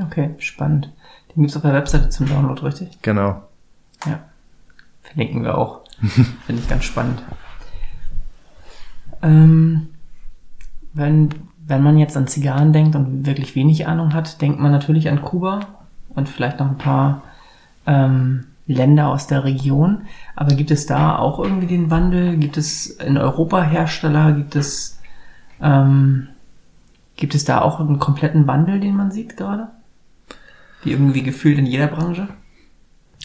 Okay, spannend. Den gibt's auf der Webseite zum Download, richtig? Genau. Ja. Verlinken wir auch. Finde ich ganz spannend. Ähm, wenn, wenn man jetzt an Zigarren denkt und wirklich wenig Ahnung hat, denkt man natürlich an Kuba und vielleicht noch ein paar ähm, Länder aus der Region. Aber gibt es da auch irgendwie den Wandel? Gibt es in Europa Hersteller? Gibt es, ähm, gibt es da auch einen kompletten Wandel, den man sieht gerade? Wie irgendwie gefühlt in jeder Branche?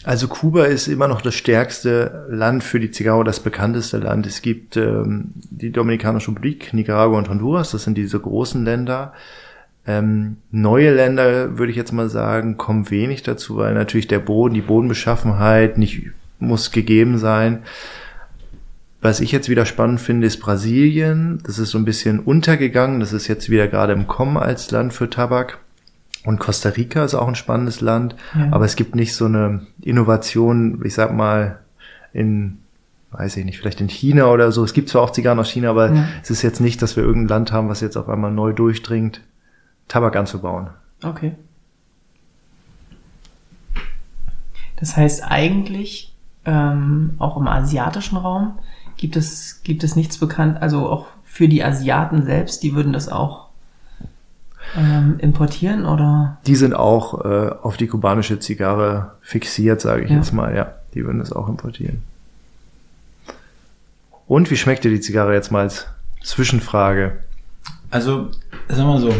Also Kuba ist immer noch das stärkste Land für die Zigarre, das bekannteste Land. Es gibt ähm, die Dominikanische Republik, Nicaragua und Honduras, das sind diese großen Länder. Ähm, neue Länder, würde ich jetzt mal sagen, kommen wenig dazu, weil natürlich der Boden, die Bodenbeschaffenheit nicht muss gegeben sein. Was ich jetzt wieder spannend finde, ist Brasilien. Das ist so ein bisschen untergegangen. Das ist jetzt wieder gerade im Kommen als Land für Tabak. Und Costa Rica ist auch ein spannendes Land. Ja. Aber es gibt nicht so eine Innovation, ich sag mal, in, weiß ich nicht, vielleicht in China oder so. Es gibt zwar auch Zigarren aus China, aber ja. es ist jetzt nicht, dass wir irgendein Land haben, was jetzt auf einmal neu durchdringt. Tabak anzubauen. Okay. Das heißt eigentlich ähm, auch im asiatischen Raum gibt es gibt es nichts bekannt, also auch für die Asiaten selbst, die würden das auch ähm, importieren oder? Die sind auch äh, auf die kubanische Zigarre fixiert, sage ich ja. jetzt mal. Ja, die würden das auch importieren. Und wie schmeckt dir die Zigarre jetzt mal als Zwischenfrage? Also, sagen wir so,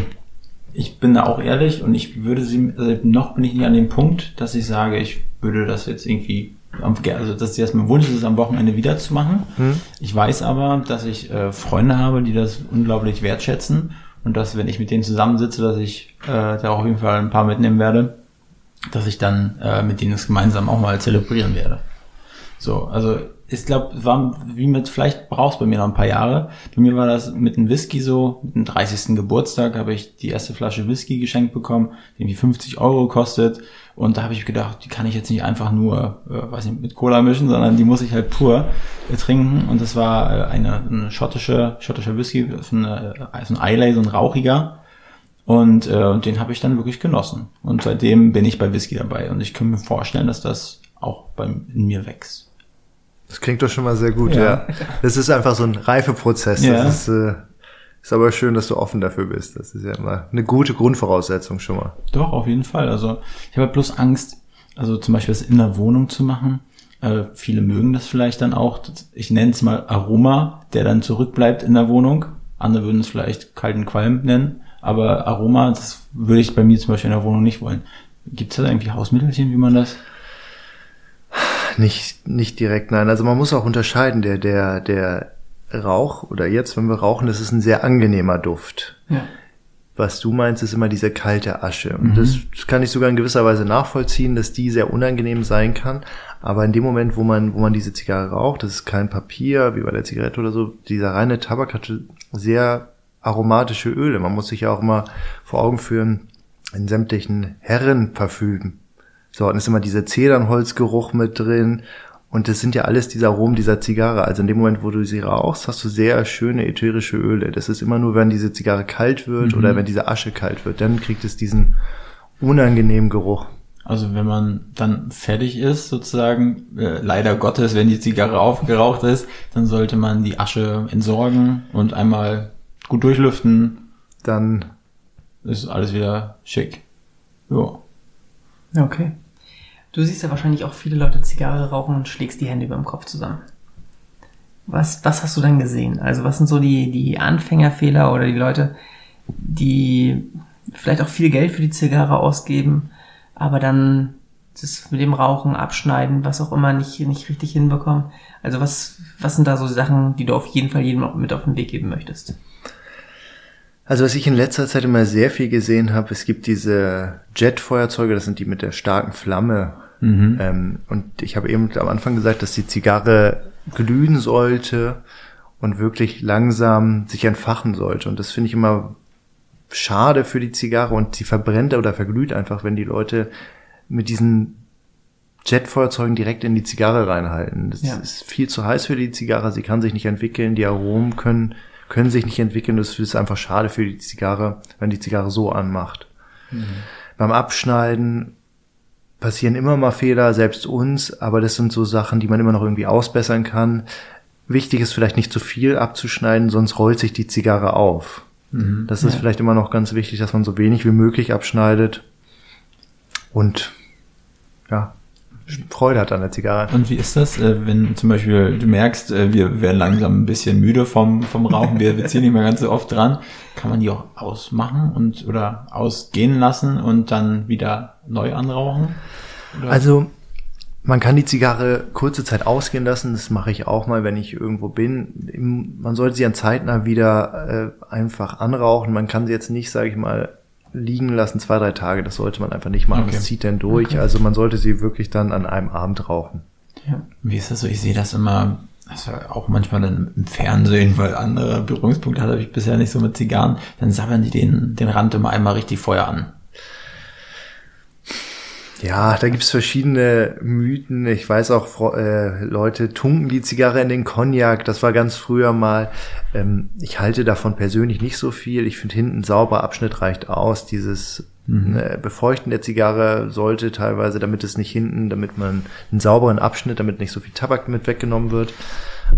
ich bin da auch ehrlich und ich würde sie, also noch bin ich nicht an dem Punkt, dass ich sage, ich würde das jetzt irgendwie, also dass jetzt mein Wunsch ist, es am Wochenende wieder zu machen. Hm. Ich weiß aber, dass ich äh, Freunde habe, die das unglaublich wertschätzen und dass, wenn ich mit denen zusammensitze, dass ich äh, da auf jeden Fall ein paar mitnehmen werde, dass ich dann äh, mit denen es gemeinsam auch mal zelebrieren werde. So, also ich glaube, war wie mit, vielleicht brauchst bei mir noch ein paar Jahre. Bei mir war das mit einem Whisky so, mit dem 30. Geburtstag habe ich die erste Flasche Whisky geschenkt bekommen, die irgendwie 50 Euro kostet. Und da habe ich gedacht, die kann ich jetzt nicht einfach nur, äh, weiß nicht, mit Cola mischen, sondern die muss ich halt pur äh, trinken. Und das war äh, eine, eine schottische, schottischer Whisky, so, eine, äh, so ein Islay, so ein rauchiger. Und, äh, und den habe ich dann wirklich genossen. Und seitdem bin ich bei Whisky dabei. Und ich kann mir vorstellen, dass das auch bei, in mir wächst. Das klingt doch schon mal sehr gut, ja. ja. Das ist einfach so ein Reifeprozess. Ja. Das ist, äh, ist aber schön, dass du offen dafür bist. Das ist ja immer eine gute Grundvoraussetzung schon mal. Doch, auf jeden Fall. Also ich habe bloß Angst, also zum Beispiel das in der Wohnung zu machen. Äh, viele mögen das vielleicht dann auch. Ich nenne es mal Aroma, der dann zurückbleibt in der Wohnung. Andere würden es vielleicht kalten Qualm nennen. Aber Aroma, das würde ich bei mir zum Beispiel in der Wohnung nicht wollen. Gibt es da irgendwie Hausmittelchen, wie man das nicht, nicht direkt, nein. Also man muss auch unterscheiden, der, der, der Rauch oder jetzt, wenn wir rauchen, das ist ein sehr angenehmer Duft. Ja. Was du meinst, ist immer diese kalte Asche. Und mhm. das kann ich sogar in gewisser Weise nachvollziehen, dass die sehr unangenehm sein kann. Aber in dem Moment, wo man, wo man diese Zigarre raucht, das ist kein Papier, wie bei der Zigarette oder so, dieser reine Tabak hat sehr aromatische Öle. Man muss sich ja auch immer vor Augen führen, in sämtlichen Herrenparfümen so, dann ist immer dieser Zedernholzgeruch mit drin Und das sind ja alles diese Aromen dieser Zigarre. Also in dem Moment, wo du sie rauchst, hast du sehr schöne ätherische Öle. Das ist immer nur, wenn diese Zigarre kalt wird Mhm. oder wenn diese Asche kalt wird, dann kriegt es diesen unangenehmen Geruch. Also wenn man dann fertig ist, sozusagen, äh, leider Gottes, wenn die Zigarre aufgeraucht ist, dann sollte man die Asche entsorgen und einmal gut durchlüften. Dann Ist alles wieder schick. Ja. Ja, Okay. Du siehst ja wahrscheinlich auch viele Leute Zigarre rauchen und schlägst die Hände über dem Kopf zusammen. Was, was hast du dann gesehen? Also was sind so die, die Anfängerfehler oder die Leute, die vielleicht auch viel Geld für die Zigarre ausgeben, aber dann das mit dem Rauchen, Abschneiden, was auch immer nicht, nicht richtig hinbekommen? Also was, was sind da so Sachen, die du auf jeden Fall jedem mit auf den Weg geben möchtest? Also was ich in letzter Zeit immer sehr viel gesehen habe, es gibt diese Jetfeuerzeuge, das sind die mit der starken Flamme. Ähm, und ich habe eben am Anfang gesagt, dass die Zigarre glühen sollte und wirklich langsam sich entfachen sollte. Und das finde ich immer schade für die Zigarre und sie verbrennt oder verglüht einfach, wenn die Leute mit diesen Jetfeuerzeugen direkt in die Zigarre reinhalten. Das Ja. ist viel zu heiß für die Zigarre, sie kann sich nicht entwickeln, die Aromen können, können sich nicht entwickeln. Das ist einfach schade für die Zigarre, wenn die Zigarre so anmacht. Beim Abschneiden passieren immer mal Fehler, selbst uns, aber das sind so Sachen, die man immer noch irgendwie ausbessern kann. Wichtig ist vielleicht nicht zu viel abzuschneiden, sonst rollt sich die Zigarre auf. Das ist vielleicht immer noch ganz wichtig, dass man so wenig wie möglich abschneidet und ja, Freude hat an der Zigarre. Und wie ist das, äh, wenn zum Beispiel du merkst, äh, wir werden langsam ein bisschen müde vom, vom Rauchen, wir, wir ziehen nicht mehr ganz so oft dran, kann man die auch ausmachen und oder ausgehen lassen und dann wieder neu anrauchen? Oder? Also man kann die Zigarre kurze Zeit ausgehen lassen. Das mache ich auch mal, wenn ich irgendwo bin. Man sollte sie an zeitnah wieder äh, einfach anrauchen. Man kann sie jetzt nicht, sage ich mal, liegen lassen zwei, drei Tage. Das sollte man einfach nicht machen. Okay. Das zieht dann durch. Also man sollte sie wirklich dann an einem Abend rauchen. Ja. Wie ist das so? Ich sehe das immer, also auch manchmal dann im Fernsehen, weil andere Berührungspunkte hatte ich bisher nicht so mit Zigarren, dann sabbern die den, den Rand immer einmal richtig Feuer an. Ja, da gibt's verschiedene Mythen. Ich weiß auch, äh, Leute tunken die Zigarre in den Cognac. Das war ganz früher mal. Ähm, ich halte davon persönlich nicht so viel. Ich finde, hinten ein sauberer Abschnitt reicht aus. Dieses äh, Befeuchten der Zigarre sollte teilweise, damit es nicht hinten, damit man einen sauberen Abschnitt, damit nicht so viel Tabak mit weggenommen wird.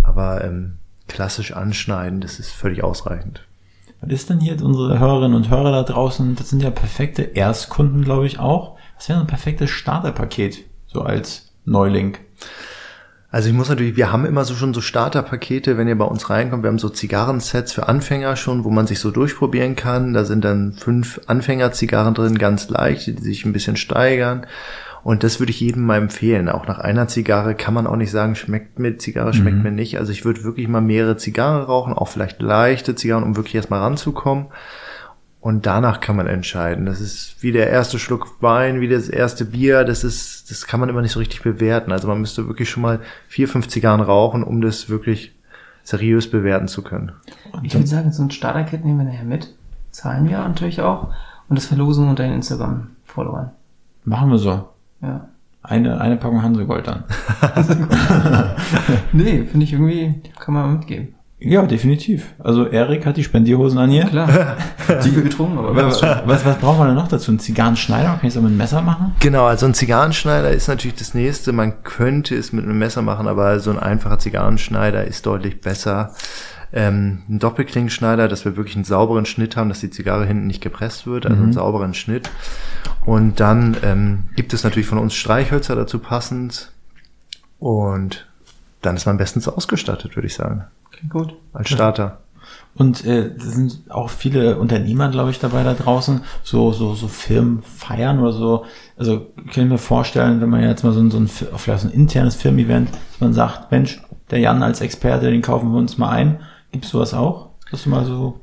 Aber ähm, klassisch anschneiden, das ist völlig ausreichend. Was ist denn hier unsere Hörerinnen und Hörer da draußen? Das sind ja perfekte Erstkunden, glaube ich auch. Was wäre so ein perfektes Starterpaket, so als Neuling? Also ich muss natürlich, wir haben immer so schon so Starterpakete, wenn ihr bei uns reinkommt. Wir haben so Zigarrensets für Anfänger schon, wo man sich so durchprobieren kann. Da sind dann fünf Anfängerzigarren drin, ganz leicht, die sich ein bisschen steigern. Und das würde ich jedem mal empfehlen. Auch nach einer Zigarre kann man auch nicht sagen, schmeckt mir Zigarre, schmeckt mir nicht. Also ich würde wirklich mal mehrere Zigarren rauchen, auch vielleicht leichte Zigarren, um wirklich erstmal ranzukommen. Und danach kann man entscheiden. Das ist wie der erste Schluck Wein, wie das erste Bier. Das ist, das kann man immer nicht so richtig bewerten. Also man müsste wirklich schon mal vier, fünf Zigarren rauchen, um das wirklich seriös bewerten zu können. Ich würde sagen, so ein Starter-Kit nehmen wir nachher mit. Zahlen wir natürlich auch. Und das verlosen unter den Instagram-Followern. Machen wir so. Ja. Eine, eine Packung Hansegold dann. Nee, finde ich irgendwie, kann man mitgeben. Ja, definitiv. Also Erik hat die Spendierhosen an hier. Klar. Zu viel getrunken, aber Was, was, was braucht man denn noch dazu? Ein Zigarrenschneider? Kann ich auch mit einem Messer machen? Genau, also ein Zigarrenschneider ist natürlich das nächste. Man könnte es mit einem Messer machen, aber so ein einfacher Zigarrenschneider ist deutlich besser. Ähm, ein Doppelklingenschneider, dass wir wirklich einen sauberen Schnitt haben, dass die Zigarre hinten nicht gepresst wird, also einen sauberen Schnitt. Und dann ähm, gibt es natürlich von uns Streichhölzer dazu passend. Und dann ist man bestens ausgestattet, würde ich sagen, Klingt gut. als Starter. Und äh, es sind auch viele Unternehmer, glaube ich, dabei da draußen, so so so Firmen feiern oder so. Also kann ich mir vorstellen, wenn man jetzt mal so ein, so ein vielleicht so ein internes Firmen-Event, dass man sagt, Mensch, der Jan als Experte, den kaufen wir uns mal ein. Gibt's sowas auch? Dass du mal so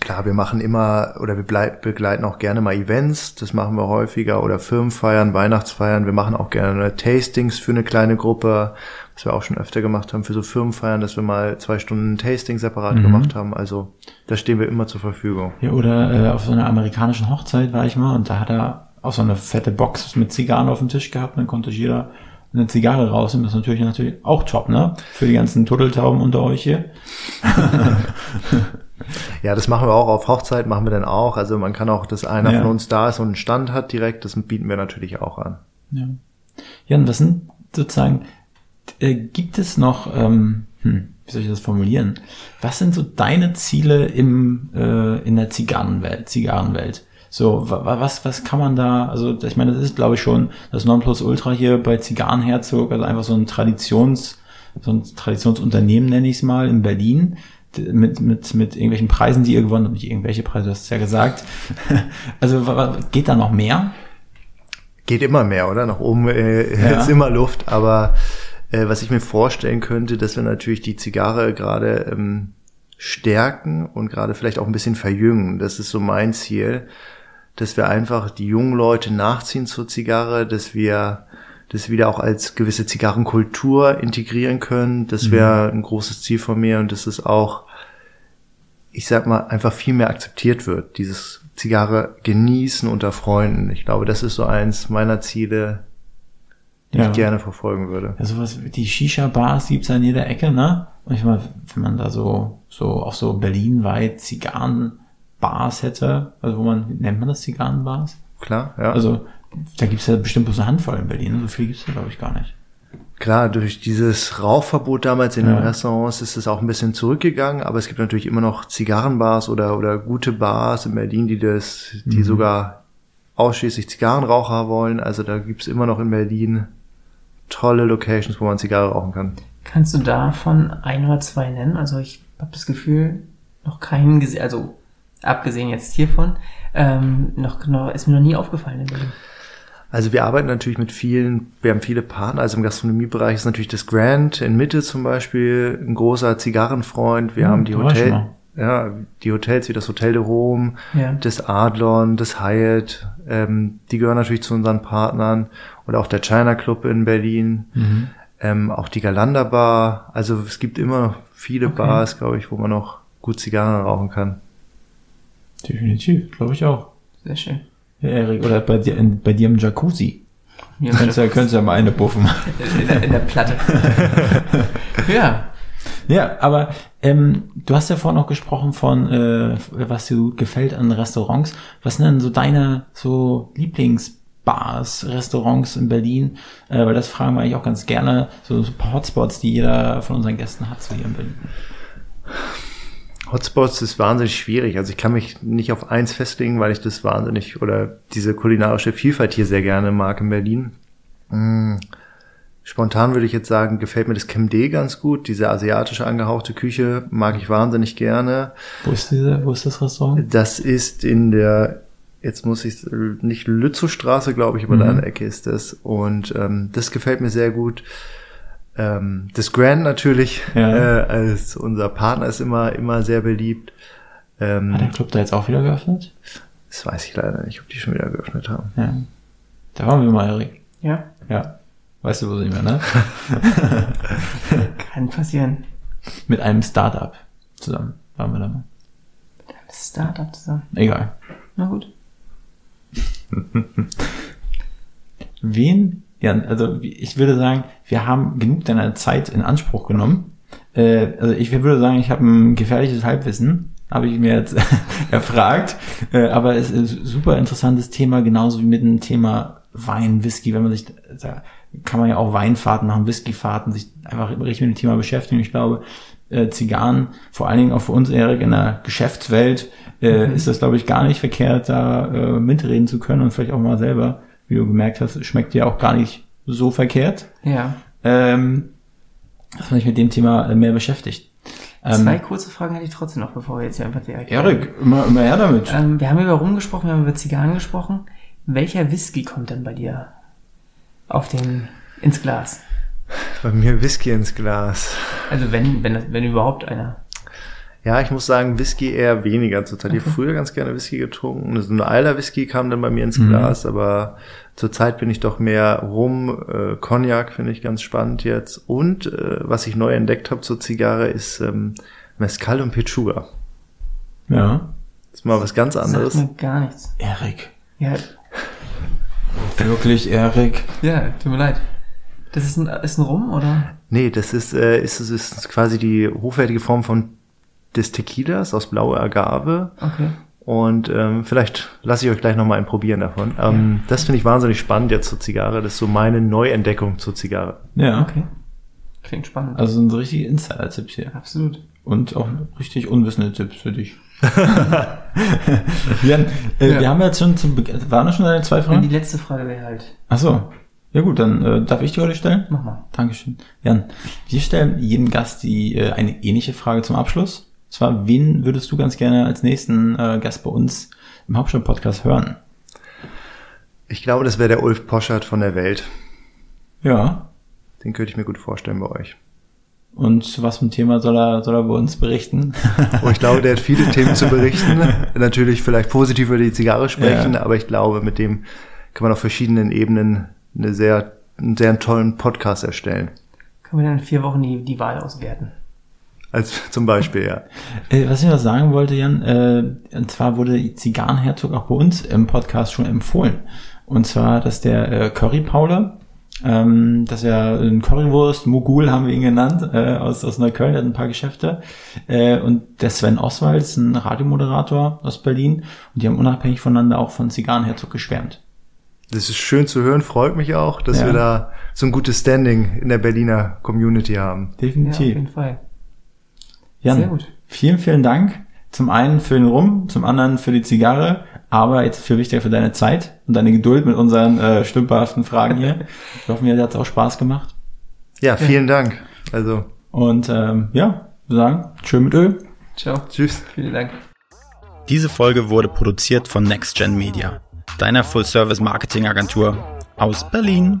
Klar, wir machen immer oder wir blei- begleiten auch gerne mal Events, das machen wir häufiger oder Firmenfeiern, Weihnachtsfeiern. Wir machen auch gerne Tastings für eine kleine Gruppe, was wir auch schon öfter gemacht haben für so Firmenfeiern, dass wir mal zwei Stunden Tasting separat gemacht haben. Also da stehen wir immer zur Verfügung. Ja, oder äh, auf so einer amerikanischen Hochzeit war ich mal und da hat er auch so eine fette Box mit Zigarren auf dem Tisch gehabt. Dann konnte jeder eine Zigarre rausnimmt, ist natürlich natürlich auch top, ne? Für die ganzen Turteltauben unter euch hier. Ja, das machen wir auch auf Hochzeit, machen wir dann auch. Also man kann auch, dass einer Ja. von uns da ist und einen Stand hat direkt, das bieten wir natürlich auch an. Ja. Jan, was sind sozusagen, äh, gibt es noch, ähm, hm, wie soll ich das formulieren? Was sind so deine Ziele im, äh, in der Zigarrenwelt, Zigarrenwelt? So, wa- wa- was, was kann man da, also ich meine, das ist glaube ich schon das Nonplusultra hier bei Zigarrenherzog, also einfach so ein Traditions, so ein Traditionsunternehmen nenne ich es mal in Berlin mit, mit, mit irgendwelchen Preisen, die ihr gewonnen habt, nicht irgendwelche Preise, du hast es ja gesagt. Also geht da noch mehr? Geht immer mehr, oder? Nach oben äh, Ja. ist immer Luft, aber äh, was ich mir vorstellen könnte, dass wir natürlich die Zigarre gerade ähm, stärken und gerade vielleicht auch ein bisschen verjüngen. Das ist so mein Ziel, dass wir einfach die jungen Leute nachziehen zur Zigarre, dass wir das wieder auch als gewisse Zigarrenkultur integrieren können. Das wäre ein großes Ziel von mir und dass es auch, ich sag mal, einfach viel mehr akzeptiert wird. Dieses Zigarre genießen unter Freunden. Ich glaube, das ist so eins meiner Ziele, die Ja. ich gerne verfolgen würde. Ja, sowas, die Shisha-Bars gibt's ja in jeder Ecke, ne? Und ich meine, wenn man da so, so, auch so berlinweit Zigarrenbars hätte, also wo man, nennt man das Zigarrenbars? Klar, ja. Also, da gibt's ja bestimmt bloß eine Handvoll in Berlin, so viel gibt's da glaube ich gar nicht. Klar, durch dieses Rauchverbot damals in Ja. den Restaurants ist es auch ein bisschen zurückgegangen, aber es gibt natürlich immer noch Zigarrenbars oder, oder gute Bars in Berlin, die das, die Mhm. sogar ausschließlich Zigarrenraucher wollen. Also da gibt's immer noch in Berlin tolle Locations, wo man Zigarre rauchen kann. Kannst du davon ein oder zwei nennen? Also ich habe das Gefühl, noch keinen gesehen, also abgesehen jetzt hiervon, ähm, noch, noch ist mir noch nie aufgefallen in Berlin. Also wir arbeiten natürlich mit vielen, wir haben viele Partner, also im Gastronomiebereich ist natürlich das Grand in Mitte zum Beispiel ein großer Zigarrenfreund. Wir Hm, haben die da war ich Hotel, schon ja, die Hotels wie das Hotel de Rome, Ja. das Adlon, das Hyatt, ähm, die gehören natürlich zu unseren Partnern oder auch der China Club in Berlin, Mhm. ähm, auch die Galanda Bar. Also es gibt immer viele Bars, glaube ich, wo man noch gut Zigarren rauchen kann. Definitiv, glaube ich auch. Sehr schön. Ja, Erik, oder bei dir, in, bei dir im Jacuzzi. Ja, Könntest ja, könntest ja mal eine buffen. in, der, in der Platte. ja. Ja, aber ähm, du hast ja vorhin noch gesprochen von, äh, was dir gut gefällt an Restaurants. Was sind denn so deine so Lieblingsbars, Restaurants in Berlin? Äh, weil das fragen wir eigentlich auch ganz gerne. So, so ein paar Hotspots, die jeder von unseren Gästen hat, so hier in Berlin. Hotspots ist wahnsinnig schwierig. Also ich kann mich nicht auf eins festlegen, weil ich das wahnsinnig oder diese kulinarische Vielfalt hier sehr gerne mag in Berlin. Mm, Spontan würde ich jetzt sagen, gefällt mir das Camde ganz gut. Diese asiatische angehauchte Küche mag ich wahnsinnig gerne. Wo ist diese, wo ist das Restaurant? Das ist in der, jetzt muss ich nicht Lützowstraße, glaube ich, aber Mhm. da in der Ecke ist das. Und ähm, das gefällt mir sehr gut. Ähm, das Grand natürlich, Ja. äh, als unser Partner ist immer, immer sehr beliebt. Ähm, Hat der Club da jetzt auch wieder geöffnet? das weiß ich leider nicht, ob die schon wieder geöffnet haben. Ja. Da waren wir mal, Erik. Ja. Ja. Weißt du, wo sind wir, ne? Kann passieren. Mit einem Startup zusammen waren wir da mal. Das Startup zusammen. Egal. Na gut. Wen, ja, also ich würde sagen, wir haben genug deiner Zeit in Anspruch genommen. Äh, also ich würde sagen, ich habe ein gefährliches Halbwissen, habe ich mir jetzt erfragt. Äh, aber es ist ein super interessantes Thema, genauso wie mit dem Thema Wein, Whisky, wenn man sich, da kann man ja auch Weinfahrten machen, Whiskyfahrten, sich einfach richtig mit dem Thema beschäftigen. Ich glaube, äh, Zigarren, vor allen Dingen auch für uns, Erik, in der Geschäftswelt, äh, ist das, glaube ich, gar nicht verkehrt, da äh, mitreden zu können und vielleicht auch mal selber, wie du gemerkt hast, schmeckt dir auch gar nicht so verkehrt, Ja. ähm, dass man sich mit dem Thema äh, mehr beschäftigt. Zwei Ähm, kurze Fragen hätte ich trotzdem noch, bevor wir jetzt hier einfach direkt. Erik, immer, immer her damit. Ähm, wir haben über Rum gesprochen, wir haben über Zigarren gesprochen. Welcher Whisky kommt denn bei dir auf den, ins Glas? Bei mir Whisky ins Glas. Also wenn, wenn, wenn überhaupt einer. Ja, ich muss sagen, Whisky eher weniger zurzeit. Ich habe früher ganz gerne Whisky getrunken. So ein alter Whisky kam dann bei mir ins Glas, aber zurzeit bin ich doch mehr Rum, äh, Cognac finde ich ganz spannend jetzt. Und äh, was ich neu entdeckt habe zur Zigarre ist ähm, Mezcal und Pechuga. Ja. Das ist mal was ganz anderes. Sagt mir gar nichts. Erik. Ja, Wirklich, Erik. ja, tut mir leid. Das ist ein, ist ein Rum, oder? Nee, das ist, äh, ist, ist, ist quasi die hochwertige Form von des Tequilas aus blauer Agave. Okay. Und ähm, vielleicht lasse ich euch gleich nochmal ein Probieren davon. Ähm, Das finde ich wahnsinnig spannend jetzt zur Zigarre. Das ist so meine Neuentdeckung zur Zigarre. Ja. Okay. Klingt spannend. Also sind so richtige Insider-Tipps hier. Absolut. Und auch richtig unwissende Tipps für dich. Jan, äh, Ja. wir haben jetzt schon zum Be waren das schon deine zwei Und die Fragen? letzte Frage wäre halt, Ach so. Ja gut, dann äh, darf ich die heute stellen? mach mal. Dankeschön. Jan, wir stellen jedem Gast die äh, eine ähnliche Frage zum Abschluss. Und zwar, wen würdest du ganz gerne als nächsten äh, Gast bei uns im Hauptstadt-Podcast hören? Ich glaube, das wäre der Ulf Poschert von der Welt. Ja. Den könnte ich mir gut vorstellen bei euch. Und zu was für ein Thema soll er, soll er bei uns berichten? Oh, ich glaube, der hat viele Themen zu berichten. Natürlich vielleicht positiv über die Zigarre sprechen, Ja. aber ich glaube, mit dem kann man auf verschiedenen Ebenen eine sehr, einen sehr tollen Podcast erstellen. Können wir dann in vier Wochen die, die Wahl auswerten? Als zum Beispiel, ja. Äh, was ich noch sagen wollte, Jan, äh, und zwar wurde Zigarrenherzog auch bei uns im Podcast schon empfohlen. Und zwar, dass der äh, Curry Paule, ähm, dass er ein Currywurst, Mogul haben wir ihn genannt, äh, aus, aus Neukölln, der hat ein paar Geschäfte. Äh, und der Sven Oswald ist ein Radiomoderator aus Berlin. Und die haben unabhängig voneinander auch von Zigarrenherzog geschwärmt. Das ist schön zu hören, freut mich auch, dass Ja. wir da so ein gutes Standing in der Berliner Community haben. Ja, auf Definitiv. jeden Fall. Jan, Sehr gut. vielen, vielen Dank. Zum einen für den Rum, zum anderen für die Zigarre, aber jetzt viel wichtiger für deine Zeit und deine Geduld mit unseren äh, stümperhaften Fragen hier. Ich hoffe, mir hat es auch Spaß gemacht. Ja, vielen Dank. Also, Und ähm, ja, wir sagen, schön mit Öl. Ciao. tschüss. Vielen Dank. Diese Folge wurde produziert von NextGen Media, deiner Full-Service-Marketing-Agentur aus Berlin.